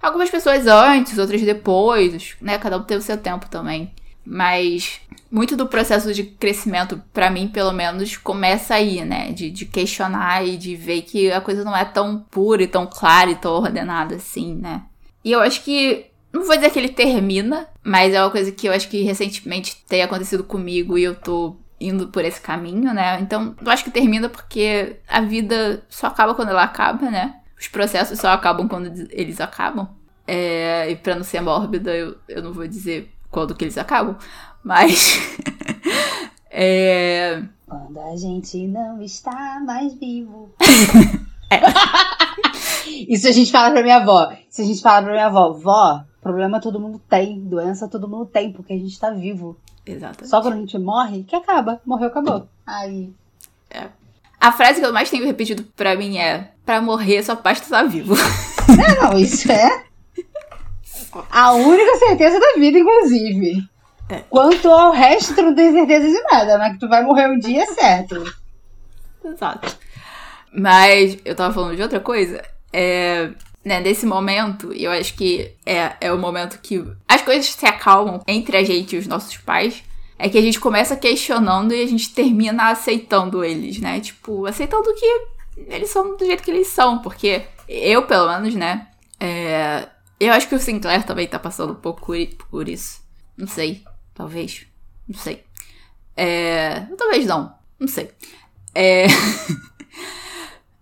Algumas pessoas antes, outras depois, né? Cada um tem o seu tempo também. Mas muito do processo de crescimento, para mim, pelo menos, começa aí, né? De, de, questionar e de ver que a coisa não é tão pura e tão clara e tão ordenada assim, né? E eu acho que. Não vou dizer que ele termina, mas é uma coisa que eu acho que recentemente tem acontecido comigo e eu tô indo por esse caminho, né? Então, eu acho que termina porque a vida só acaba quando ela acaba, né? Os processos só acabam quando eles acabam. É, e pra não ser mórbida, eu, eu não vou dizer quando que eles acabam. Mas. é... Quando a gente não está mais vivo. é. Isso a gente fala pra minha avó. Isso a gente fala pra minha avó. Vó, problema todo mundo tem. Doença todo mundo tem, porque a gente tá vivo. Exatamente. Só quando a gente morre, que acaba. Morreu, acabou. Aí. É. A frase que eu mais tenho repetido pra mim é: pra morrer, só basta estar vivo. É, não, isso é. A única certeza da vida, inclusive. É. Quanto ao resto, tu não tem certeza de nada, mas que tu vai morrer um dia é certo. Exato. Mas eu tava falando de outra coisa. É, né, nesse momento, eu acho que é, é o momento que as coisas se acalmam entre a gente e os nossos pais. É que a gente começa questionando e a gente termina aceitando eles, né? Tipo, aceitando que eles são do jeito que eles são. Porque eu, pelo menos, né? É, eu acho que o Sinclair também tá passando um pouco por isso. Não sei. Talvez. Não sei. É... Talvez não. Não sei. É...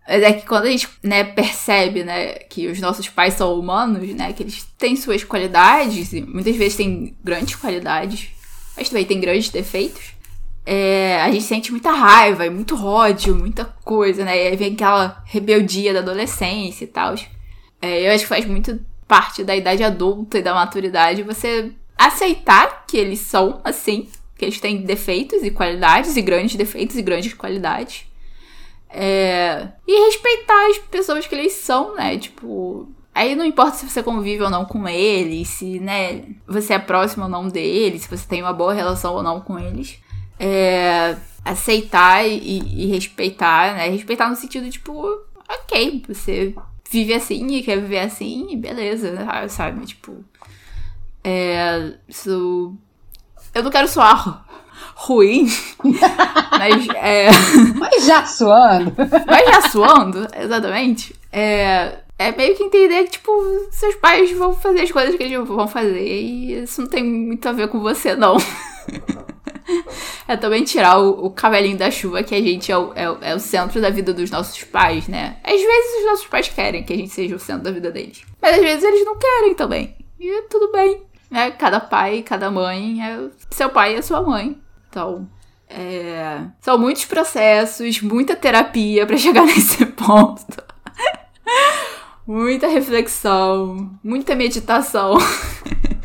Mas é que quando a gente, né, percebe, né, que os nossos pais são humanos, né, que eles têm suas qualidades, muitas vezes têm grandes qualidades, mas também têm grandes defeitos, é, a gente sente muita raiva muito ódio, muita coisa, né, e aí vem aquela rebeldia da adolescência e tal. É, eu acho que faz muito parte da idade adulta e da maturidade você aceitar que eles são assim, que eles têm defeitos e qualidades, e grandes defeitos e grandes qualidades. É... E respeitar as pessoas que eles são, né? Tipo. Aí não importa se você convive ou não com eles, se, né, você é próximo ou não deles, se você tem uma boa relação ou não com eles. É... Aceitar e, e respeitar, né? Respeitar no sentido, tipo, ok, você vive assim e quer viver assim, beleza, sabe? Tipo. É, isso. Eu não quero soar ruim, mas é. Mas já suando. Mas já suando, exatamente. É, é meio que entender que, tipo, seus pais vão fazer as coisas que eles vão fazer e isso não tem muito a ver com você, não. É também tirar o, o cavalinho da chuva que a gente é o, é, é o centro da vida dos nossos pais, né? Às vezes os nossos pais querem que a gente seja o centro da vida deles. Mas às vezes eles não querem também. E tudo bem. Né? Cada pai, cada mãe é seu pai e a sua mãe. Então, é... são muitos processos, muita terapia para chegar nesse ponto. muita reflexão, muita meditação.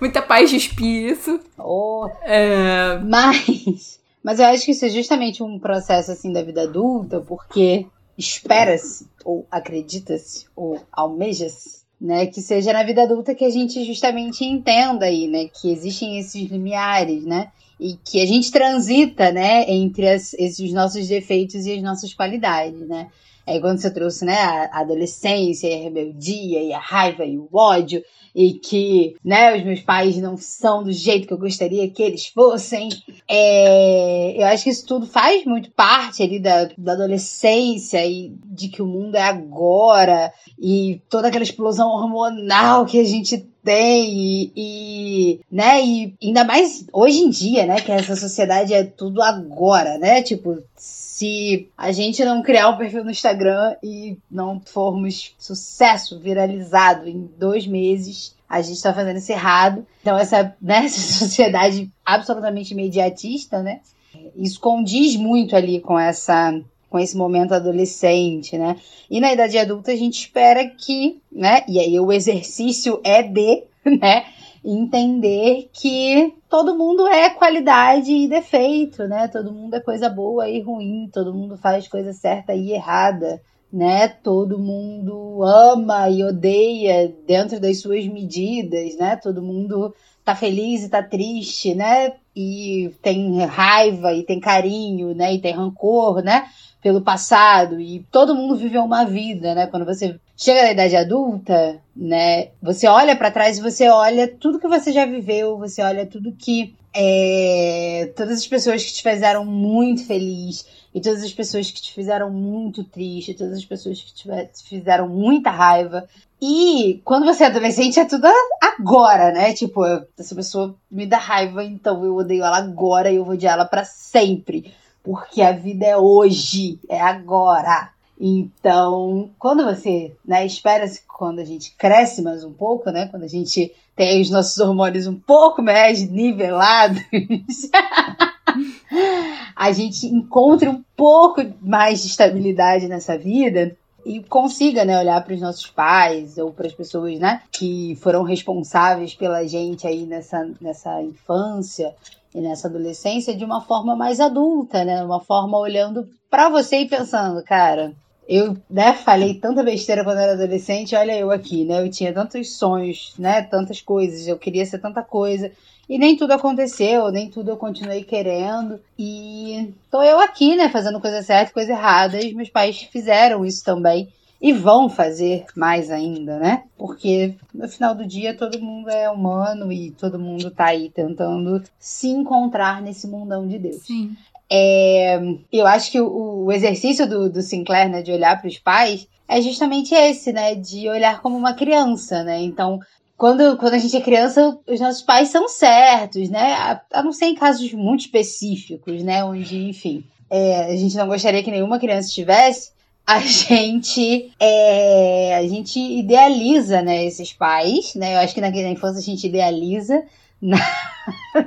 muita paz de espírito. Oh. É... Mas, mas eu acho que isso é justamente um processo assim da vida adulta, porque espera-se, ou acredita-se, ou almeja-se, né, que seja na vida adulta que a gente justamente entenda aí, né, que existem esses limiares, né, e que a gente transita, né, entre as, esses nossos defeitos e as nossas qualidades, né. É quando você trouxe, né, a adolescência, a rebeldia e a raiva e o ódio, e que, né, os meus pais não são do jeito que eu gostaria que eles fossem. É, eu acho que isso tudo faz muito parte ali da, da adolescência e de que o mundo é agora e toda aquela explosão hormonal que a gente tem e, e, né, e ainda mais hoje em dia, né, que essa sociedade é tudo agora, né, tipo, se a gente não criar um perfil no Instagram e não formos sucesso viralizado em dois meses, a gente está fazendo isso errado. Então, essa, né, sociedade absolutamente imediatista, né? Isso condiz muito ali com essa com esse momento adolescente, né? E na idade adulta a gente espera que, né? E aí o exercício é de, né? Entender que todo mundo é qualidade e defeito, né? Todo mundo é coisa boa e ruim, todo mundo faz coisa certa e errada, né? Todo mundo ama e odeia dentro das suas medidas, né? Todo mundo tá feliz e tá triste, né? E tem raiva e tem carinho, né? E tem rancor, né? Pelo passado e todo mundo viveu uma vida, né? Quando você chega na idade adulta, né? Você olha para trás e você olha tudo que você já viveu, você olha tudo que é, todas as pessoas que te fizeram muito feliz e todas as pessoas que te fizeram muito triste, todas as pessoas que te fizeram muita raiva. E quando você é adolescente é tudo agora, né? Tipo, essa pessoa me dá raiva, então eu odeio ela agora e eu vou odiar ela para sempre. Porque a vida é hoje, é agora. Então, quando você, né, espera-se quando a gente cresce mais um pouco, né, quando a gente tem os nossos hormônios um pouco mais nivelados, a gente encontra um pouco mais de estabilidade nessa vida e consiga, né, olhar para os nossos pais ou para as pessoas, né, que foram responsáveis pela gente aí nessa, nessa infância e nessa adolescência de uma forma mais adulta, né, uma forma olhando para você e pensando, cara, eu, né, falei tanta besteira quando era adolescente, olha eu aqui, né? Eu tinha tantos sonhos, né? Tantas coisas, eu queria ser tanta coisa. E nem tudo aconteceu, nem tudo eu continuei querendo. E tô eu aqui, né, fazendo coisa certa e coisa errada. E meus pais fizeram isso também. E vão fazer mais ainda, né? Porque no final do dia todo mundo é humano e todo mundo tá aí tentando se encontrar nesse mundão de Deus. Sim. É, eu acho que o, o exercício do, do, Sinclair, né, de olhar para os pais, é justamente esse, né, de olhar como uma criança, né? Então, quando, quando a gente é criança, os nossos pais são certos, né? A, a não ser em casos muito específicos, né, onde, enfim, é, a gente não gostaria que nenhuma criança tivesse. A gente, é, a gente idealiza, né, esses pais, né? Eu acho que na, na infância a gente idealiza, na,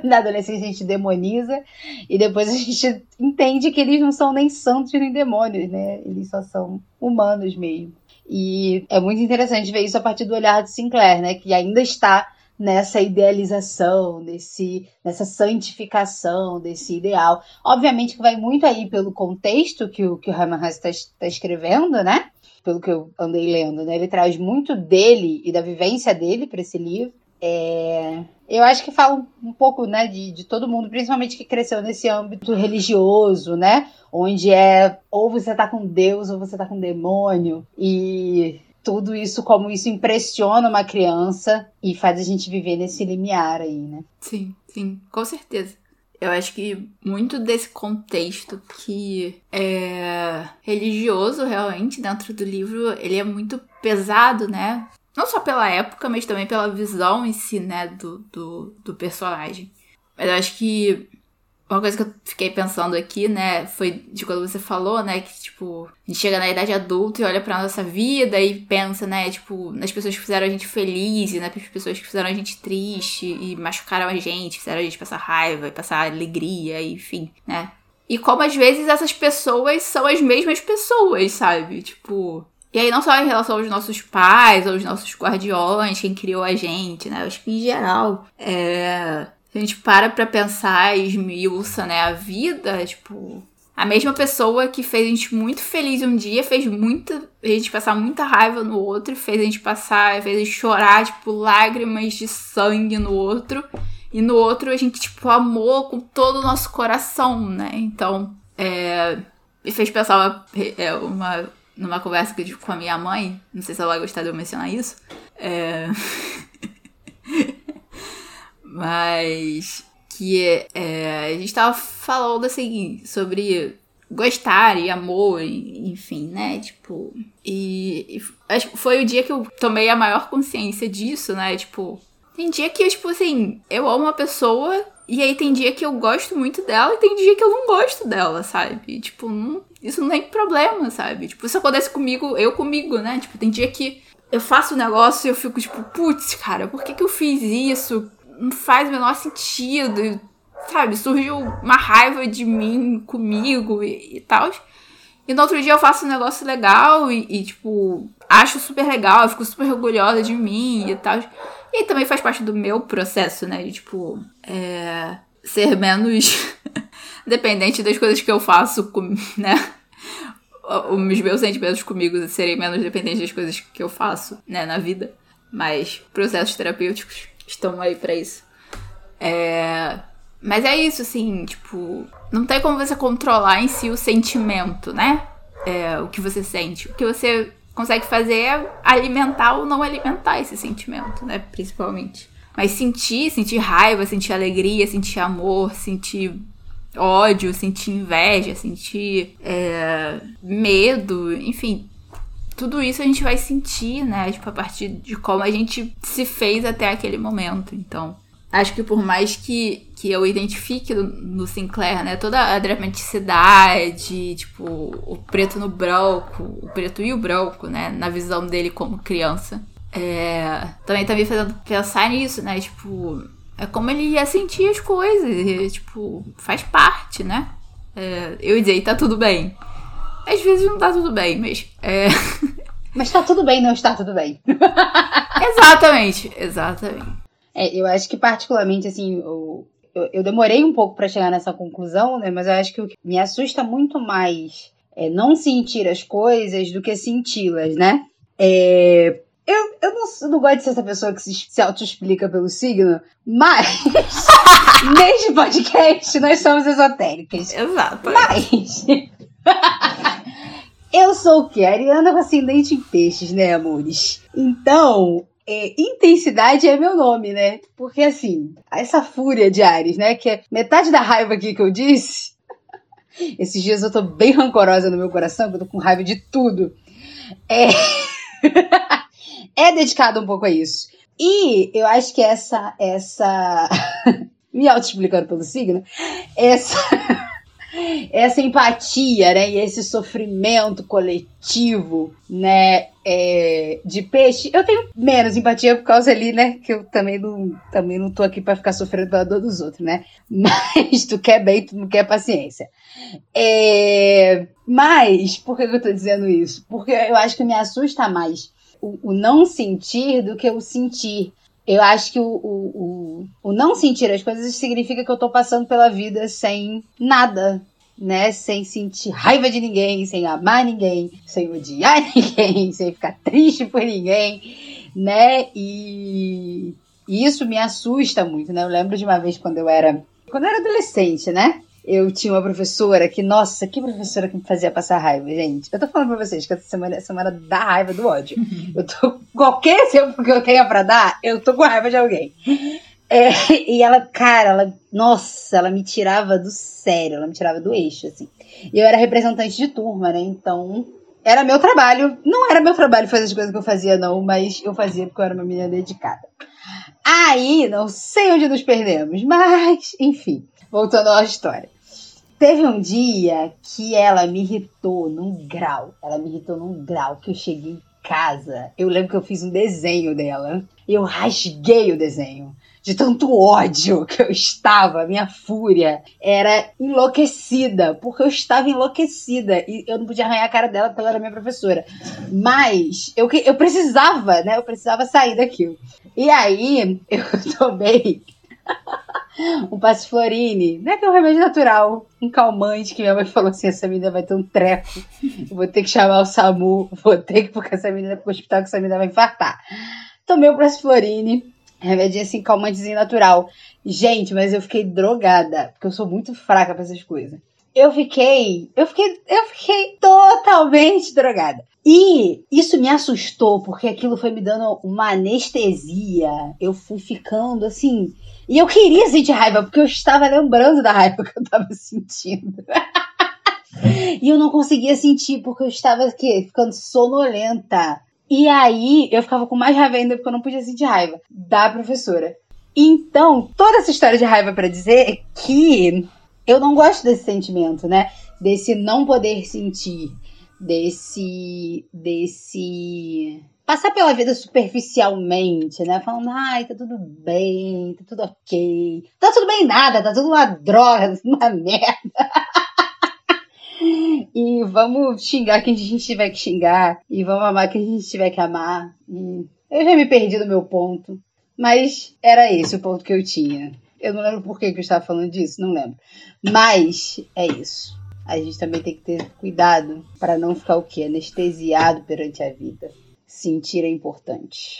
na adolescência a gente demoniza e depois a gente entende que eles não são nem santos nem demônios, né? Eles só são humanos mesmo. E é muito interessante ver isso a partir do olhar de Sinclair, né? Que ainda está nessa idealização, nesse, nessa santificação desse ideal. Obviamente que vai muito aí pelo contexto que o, que o Herman Hesse está tá escrevendo, né? Pelo que eu andei lendo, né? Ele traz muito dele e da vivência dele para esse livro. É, eu acho que fala um pouco, né, de, de todo mundo, principalmente que cresceu nesse âmbito religioso, né, onde é ou você tá com Deus ou você tá com demônio e tudo isso como isso impressiona uma criança e faz a gente viver nesse limiar aí, né? Sim, sim, com certeza. Eu acho que muito desse contexto que é religioso realmente dentro do livro, ele é muito pesado, né? Não só pela época, mas também pela visão em si, né, do, do, do personagem. Mas eu acho que uma coisa que eu fiquei pensando aqui, né, foi de quando você falou, né, que, tipo, a gente chega na idade adulta e olha pra nossa vida e pensa, né, tipo, nas pessoas que fizeram a gente feliz, e nas pessoas que fizeram a gente triste e machucaram a gente, fizeram a gente passar raiva e passar alegria, enfim, né. E como às vezes essas pessoas são as mesmas pessoas, sabe? Tipo, E aí, não só em relação aos nossos pais, aos nossos guardiões, quem criou a gente, né? Acho que em geral, é... a gente para pra pensar e esmiuça, né? A vida, tipo, a mesma pessoa que fez a gente muito feliz um dia, fez muita, a gente passar muita raiva no outro, fez a gente passar, fez a gente chorar, tipo, lágrimas de sangue no outro. E no outro a gente, tipo, amou com todo o nosso coração, né? Então, é. Me fez pensar uma, é, uma, numa conversa que eu tive com a minha mãe. Não sei se ela vai gostar de eu mencionar isso. É. Mas que é, a gente tava falando assim sobre gostar e amor, enfim, né? Tipo, e, e acho que foi o dia que eu tomei a maior consciência disso, né? Tipo, tem dia que, tipo assim, eu amo uma pessoa e aí tem dia que eu gosto muito dela e tem dia que eu não gosto dela, sabe? E, tipo, não, isso não tem problema, sabe? Tipo, isso acontece comigo, eu comigo, né? Tipo, tem dia que eu faço um negócio e eu fico tipo, putz, cara, por que que eu fiz isso? não faz o menor sentido, sabe? Surgiu uma raiva de mim comigo e, e tal. E no outro dia eu faço um negócio legal e, e, tipo, acho super legal, eu fico super orgulhosa de mim e tal. E também faz parte do meu processo, né? De, tipo, é, ser menos dependente das coisas que eu faço, com, né? Os meus sentimentos comigo serem menos dependentes das coisas que eu faço, né, na vida. Mas processos terapêuticos estão aí para isso. É... Mas é isso, assim, tipo, não tem como você controlar em si o sentimento, né? É, o que você sente. O que você consegue fazer é alimentar ou não alimentar esse sentimento, né? Principalmente. Mas sentir, sentir raiva, sentir alegria, sentir amor, sentir ódio, sentir inveja, sentir é, medo, enfim, tudo isso a gente vai sentir, né? Tipo, a partir de como a gente se fez até aquele momento. Então, acho que por mais que, que eu identifique no, Sinclair, né? Toda a dramaticidade, tipo, o preto no branco, o preto e o branco, né? Na visão dele como criança. É, também tá me fazendo pensar nisso, né? Tipo, é como ele ia sentir as coisas. E, tipo, faz parte, né? É, eu ia dizer, tá tudo bem. Às vezes não tá tudo bem, mas. É... Mas tá tudo bem não está tudo bem. exatamente, exatamente. É, eu acho que particularmente, assim, eu, eu, eu demorei um pouco para chegar nessa conclusão, né? Mas eu acho que o que me assusta muito mais é não sentir as coisas do que senti-las, né? É, eu, eu, não, eu não gosto de ser essa pessoa que se, se auto-explica pelo signo, mas neste podcast nós somos esotéricas. Exato. Mas eu sou o quê? Ariana com ascendente em peixes, né, amores? Então, é, intensidade é meu nome, né? Porque assim, essa fúria de Ares, né? Que é metade da raiva aqui que eu disse. Esses dias eu tô bem rancorosa no meu coração, eu tô com raiva de tudo. É, é dedicado um pouco a isso. E eu acho que essa. essa... Me auto-explicando pelo signo, essa essa empatia, né, e esse sofrimento coletivo, né, é, de peixe, eu tenho menos empatia por causa ali, né, que eu também não, também não tô aqui para ficar sofrendo pela dor dos outros, né, mas tu quer bem, tu não quer paciência. É, mas, por que eu tô dizendo isso? Porque eu acho que me assusta mais o, o não sentir do que o sentir. Eu acho que o, o, o, o, não sentir as coisas significa que eu tô passando pela vida sem nada, né? Sem sentir raiva de ninguém, sem amar ninguém, sem odiar ninguém, sem ficar triste por ninguém, né? E, e isso me assusta muito, né? Eu lembro de uma vez quando eu era, quando eu era adolescente, né? Eu tinha uma professora que, nossa, que professora que me fazia passar raiva, gente. Eu tô falando pra vocês que essa semana é semana da raiva do ódio. Eu tô. Qualquer exemplo que eu tenha pra dar, eu tô com raiva de alguém. É, e ela, cara, ela, nossa, ela me tirava do sério, ela me tirava do eixo, assim. E eu era representante de turma, né? Então, era meu trabalho. Não era meu trabalho fazer as coisas que eu fazia, não, mas eu fazia porque eu era uma menina dedicada. Aí, não sei onde nos perdemos, mas, enfim voltando à história. Teve um dia que ela me irritou num grau. Ela me irritou num grau que eu cheguei casa, eu lembro que eu fiz um desenho dela. Eu rasguei o desenho de tanto ódio que eu estava, minha fúria era enlouquecida, porque eu estava enlouquecida e eu não podia arranhar a cara dela porque ela era minha professora. Mas eu, eu precisava, né? Eu precisava sair daquilo. E aí eu tomei um passiflorine, né? Que é um remédio natural, um calmante, que minha mãe falou assim: essa menina vai ter um treco, vou ter que chamar o SAMU, vou ter que com essa menina pro hospital, que essa menina vai infartar. Tomei o um passiflorine, Remedinho assim, calmantezinho natural. Gente, mas eu fiquei drogada, porque eu sou muito fraca para essas coisas. Eu fiquei, eu fiquei, eu fiquei totalmente drogada. E isso me assustou, porque aquilo foi me dando uma anestesia. Eu fui ficando assim. E eu queria sentir raiva, porque eu estava lembrando da raiva que eu estava sentindo. e eu não conseguia sentir, porque eu estava aqui, ficando sonolenta. E aí eu ficava com mais raiva ainda porque eu não podia sentir raiva da professora. Então, toda essa história de raiva para dizer que eu não gosto desse sentimento, né? Desse não poder sentir, desse desse passar pela vida superficialmente, né? Falando, ai, tá tudo bem, tá tudo ok. Tá tudo bem nada, tá tudo uma droga, uma merda. E vamos xingar quem a gente tiver que xingar. E vamos amar quem a gente tiver que amar. Eu já me perdi do meu ponto. Mas era esse o ponto que eu tinha. Eu não lembro por que eu estava falando disso, não lembro. Mas é isso. A gente também tem que ter cuidado para não ficar o quê? Anestesiado perante a vida. Sentir é importante.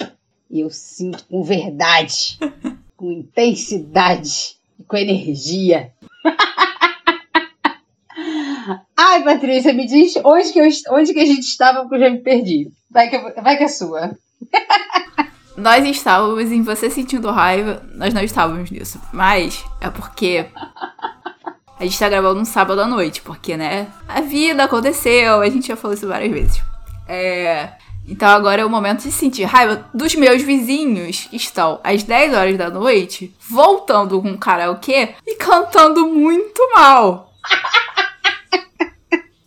E eu sinto com verdade, com intensidade, com energia. Ai, Patrícia, me diz onde que, eu, onde que a gente estava, porque eu já me perdi. Vai que, vai que é sua. nós estávamos em você sentindo raiva, nós não estávamos nisso. Mas é porque a gente tá gravando um sábado à noite, porque, né? A vida aconteceu, a gente já falou isso várias vezes. É. Então agora é o momento de sentir raiva dos meus vizinhos que estão às 10 horas da noite voltando com karaokê e cantando muito mal.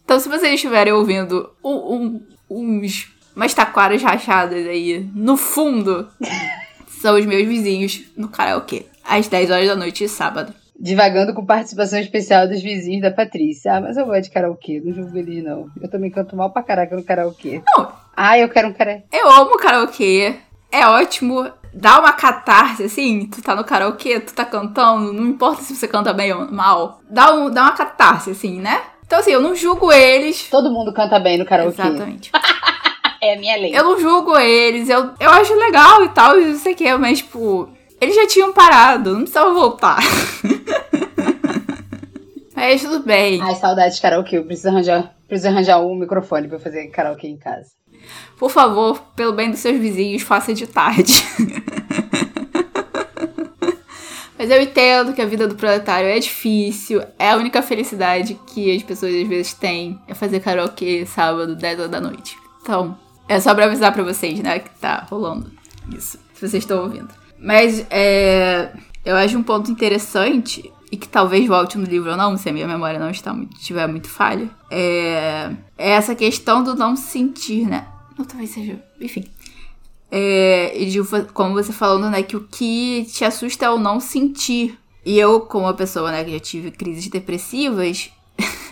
Então, se vocês estiverem ouvindo um, um, uns, umas taquaras rachadas aí no fundo, são os meus vizinhos no karaokê, às 10 horas da noite de sábado. Divagando com participação especial dos vizinhos da Patrícia. Ah, mas eu gosto de karaokê, não julgo eles não. Eu também canto mal pra caraca no karaokê. Não. Ah, eu quero um karaokê. Eu amo karaokê. É ótimo. Dá uma catarse, assim, tu tá no karaokê, tu tá cantando, não importa se você canta bem ou mal. Dá, um, dá uma catarse, assim, né? Então, assim, eu não julgo eles. Todo mundo canta bem no karaokê. Exatamente. é a minha lei. Eu não julgo eles, eu, eu acho legal e tal, não sei o que, mas, tipo, eles já tinham parado, não precisava voltar. mas tudo bem. Ai, saudade de karaokê, eu preciso arranjar, preciso arranjar um microfone pra fazer karaokê em casa. Por favor, pelo bem dos seus vizinhos, faça de tarde. Mas eu entendo que a vida do proletário é difícil, é a única felicidade que as pessoas às vezes têm é fazer karaokê sábado, 10 horas da noite. Então, é só pra avisar pra vocês, né, que tá rolando isso, se vocês estão ouvindo. Mas é, eu acho um ponto interessante, e que talvez volte no livro ou não, se a minha memória não está muito, estiver muito falha, é, é essa questão do não sentir, né? Ou talvez seja. Enfim. É, e de, como você falando, né, que o que te assusta é o não sentir. E eu, como uma pessoa, né, que já tive crises depressivas,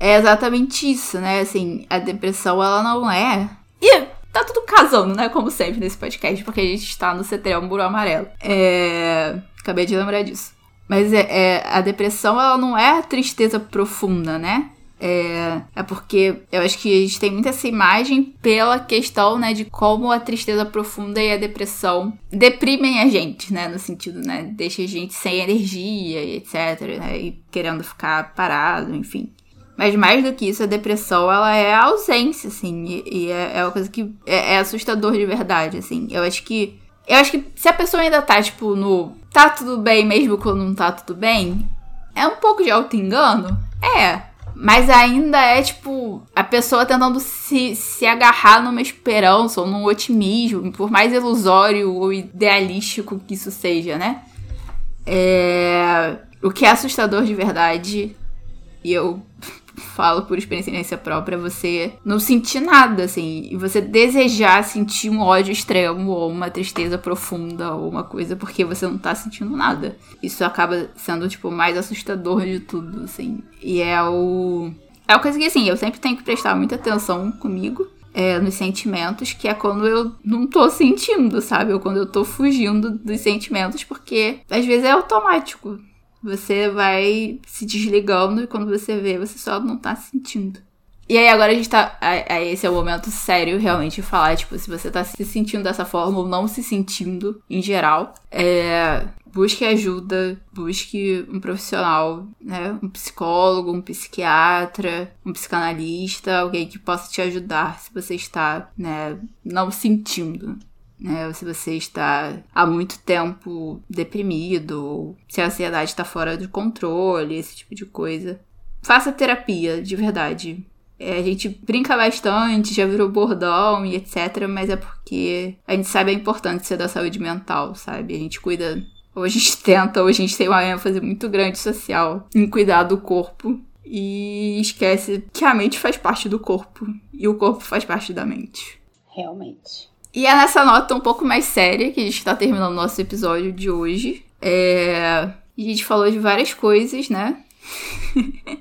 é exatamente isso, né? Assim, a depressão, ela não é. E tá tudo casando, né? Como sempre nesse podcast, porque a gente está no setembro amarelo. É. Acabei de lembrar disso. Mas é, é, a depressão, ela não é tristeza profunda, né? É, é porque eu acho que a gente tem muita essa imagem pela questão, né, de como a tristeza profunda e a depressão deprimem a gente, né, no sentido, né, deixa a gente sem energia e etc, né, e querendo ficar parado, enfim. Mas mais do que isso, a depressão, ela é a ausência, assim, e, e é, é, uma coisa que é, é assustador de verdade, assim. Eu acho que eu acho que se a pessoa ainda tá, tipo, no tá tudo bem mesmo quando não tá tudo bem, é um pouco de auto-engano? É. Mas ainda é, tipo, a pessoa tentando se, se agarrar numa esperança ou num otimismo, por mais ilusório ou idealístico que isso seja, né? É... O que é assustador de verdade, e eu falo por experiência própria, você não sentir nada, assim, e você desejar sentir um ódio extremo ou uma tristeza profunda ou uma coisa porque você não tá sentindo nada. Isso acaba sendo, tipo, mais assustador de tudo, assim. E é o. É uma coisa que, assim, eu sempre tenho que prestar muita atenção comigo. É, nos sentimentos, que é quando eu não tô sentindo, sabe? Ou quando eu tô fugindo dos sentimentos, porque às vezes é automático. Você vai se desligando e quando você vê, você só não tá sentindo. E aí agora a gente tá. Esse é o momento sério realmente de falar, tipo, se você tá se sentindo dessa forma ou não se sentindo em geral. É, busque ajuda, busque um profissional, né? Um psicólogo, um psiquiatra, um psicanalista, alguém que possa te ajudar se você está, né, não sentindo né? Se você está há muito tempo deprimido, ou se a ansiedade está fora de controle, esse tipo de coisa. Faça terapia, de verdade. É, a gente brinca bastante, já virou bordão e etc, mas é porque a gente sabe a importância da saúde mental, sabe? A gente cuida, ou a gente tenta, ou a gente tem uma ênfase muito grande social em cuidar do corpo e esquece que a mente faz parte do corpo e o corpo faz parte da mente. Realmente. E é nessa nota um pouco mais séria que a gente tá terminando o nosso episódio de hoje. É... A gente falou de várias coisas, né?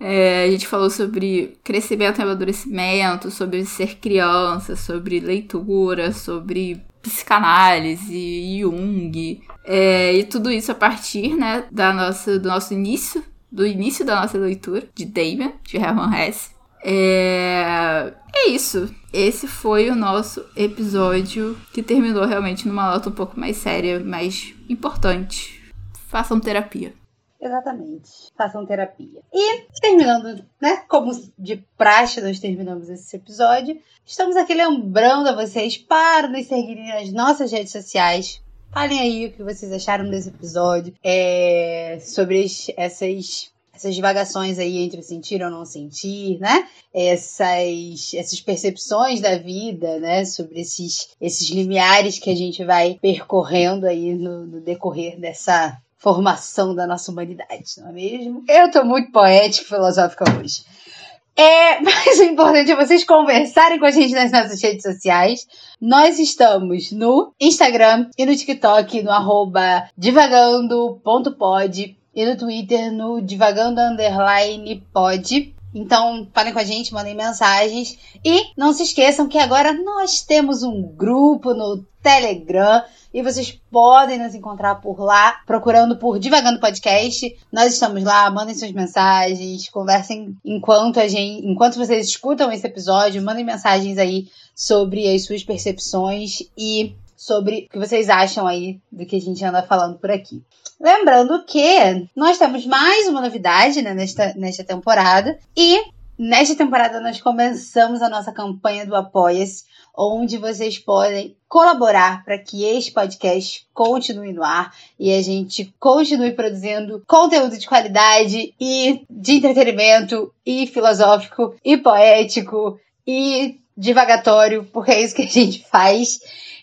é, a gente falou sobre crescimento e amadurecimento, sobre ser criança, sobre leitura, sobre psicanálise, Jung. É, e tudo isso a partir, né, da nossa, do nosso início, do início da nossa leitura, de Damien, de Hermann Hesse. É... é isso. Esse foi o nosso episódio que terminou realmente numa nota um pouco mais séria, mais importante. Façam terapia. Exatamente. Façam terapia. E terminando, né? Como de praxe nós terminamos esse episódio, estamos aqui lembrando a vocês para nos seguirem nas nossas redes sociais. Falem aí o que vocês acharam desse episódio, é, sobre essas essas divagações aí entre sentir ou não sentir, né? Essas, essas percepções da vida, né? Sobre esses, esses limiares que a gente vai percorrendo aí no, no decorrer dessa formação da nossa humanidade, não é mesmo? Eu tô muito poética e filosófica hoje. É, mas o importante é vocês conversarem com a gente nas nossas redes sociais. Nós estamos no Instagram e no TikTok, no arroba divagando.pod e no Twitter no Divagando Underline Pod. Então, falem com a gente, mandem mensagens. E não se esqueçam que agora nós temos um grupo no Telegram e vocês podem nos encontrar por lá, procurando por Divagando Podcast. Nós estamos lá, mandem suas mensagens, conversem enquanto a gente, enquanto vocês escutam esse episódio, mandem mensagens aí sobre as suas percepções e sobre o que vocês acham aí do que a gente anda falando por aqui. Lembrando que nós temos mais uma novidade né, nesta, nesta temporada e nesta temporada nós começamos a nossa campanha do Apoia-se, onde vocês podem colaborar para que este podcast continue no ar e a gente continue produzindo conteúdo de qualidade e de entretenimento e filosófico e poético e divagatório, porque é isso que a gente faz.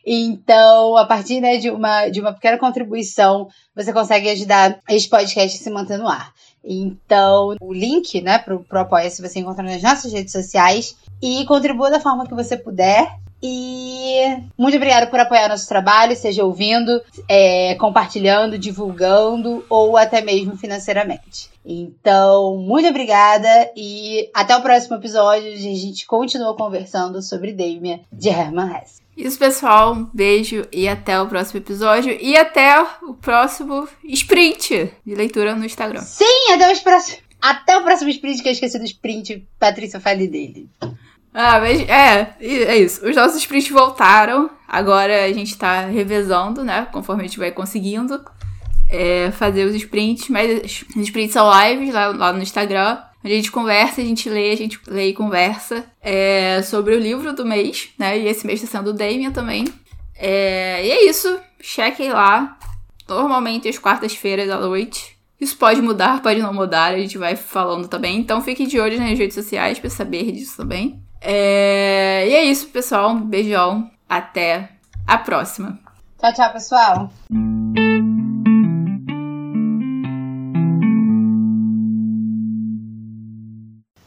Então, a partir né, de, uma, de uma pequena contribuição, você consegue ajudar este podcast a se manter no ar. Então, o link né, para o Apoia-se você encontra nas nossas redes sociais. E contribua da forma que você puder. E muito obrigada por apoiar nosso trabalho, seja ouvindo, é, compartilhando, divulgando ou até mesmo financeiramente. Então, muito obrigada e até o próximo episódio, onde a gente continua conversando sobre Damien de Herman Hesse. Isso, pessoal. Um beijo e até o próximo episódio. E até o próximo sprint de leitura no Instagram. Sim, até o próximo. Até o próximo sprint, que eu esqueci do sprint. Patrícia, fale dele. Ah, mas é, é isso. Os nossos sprints voltaram. Agora a gente tá revezando, né? Conforme a gente vai conseguindo é, fazer os sprints. Mas os sprints são lives lá, lá no Instagram. A gente conversa, a gente lê, a gente lê e conversa é, sobre o livro do mês, né? E esse mês tá sendo o Damien também. É, e é isso. Chequem lá. Normalmente às quartas-feiras à noite. Isso pode mudar, pode não mudar, a gente vai falando também. Então fiquem de olho nas redes sociais para saber disso também. É, e é isso, pessoal. Um beijão. Até a próxima. Tchau, tchau, pessoal.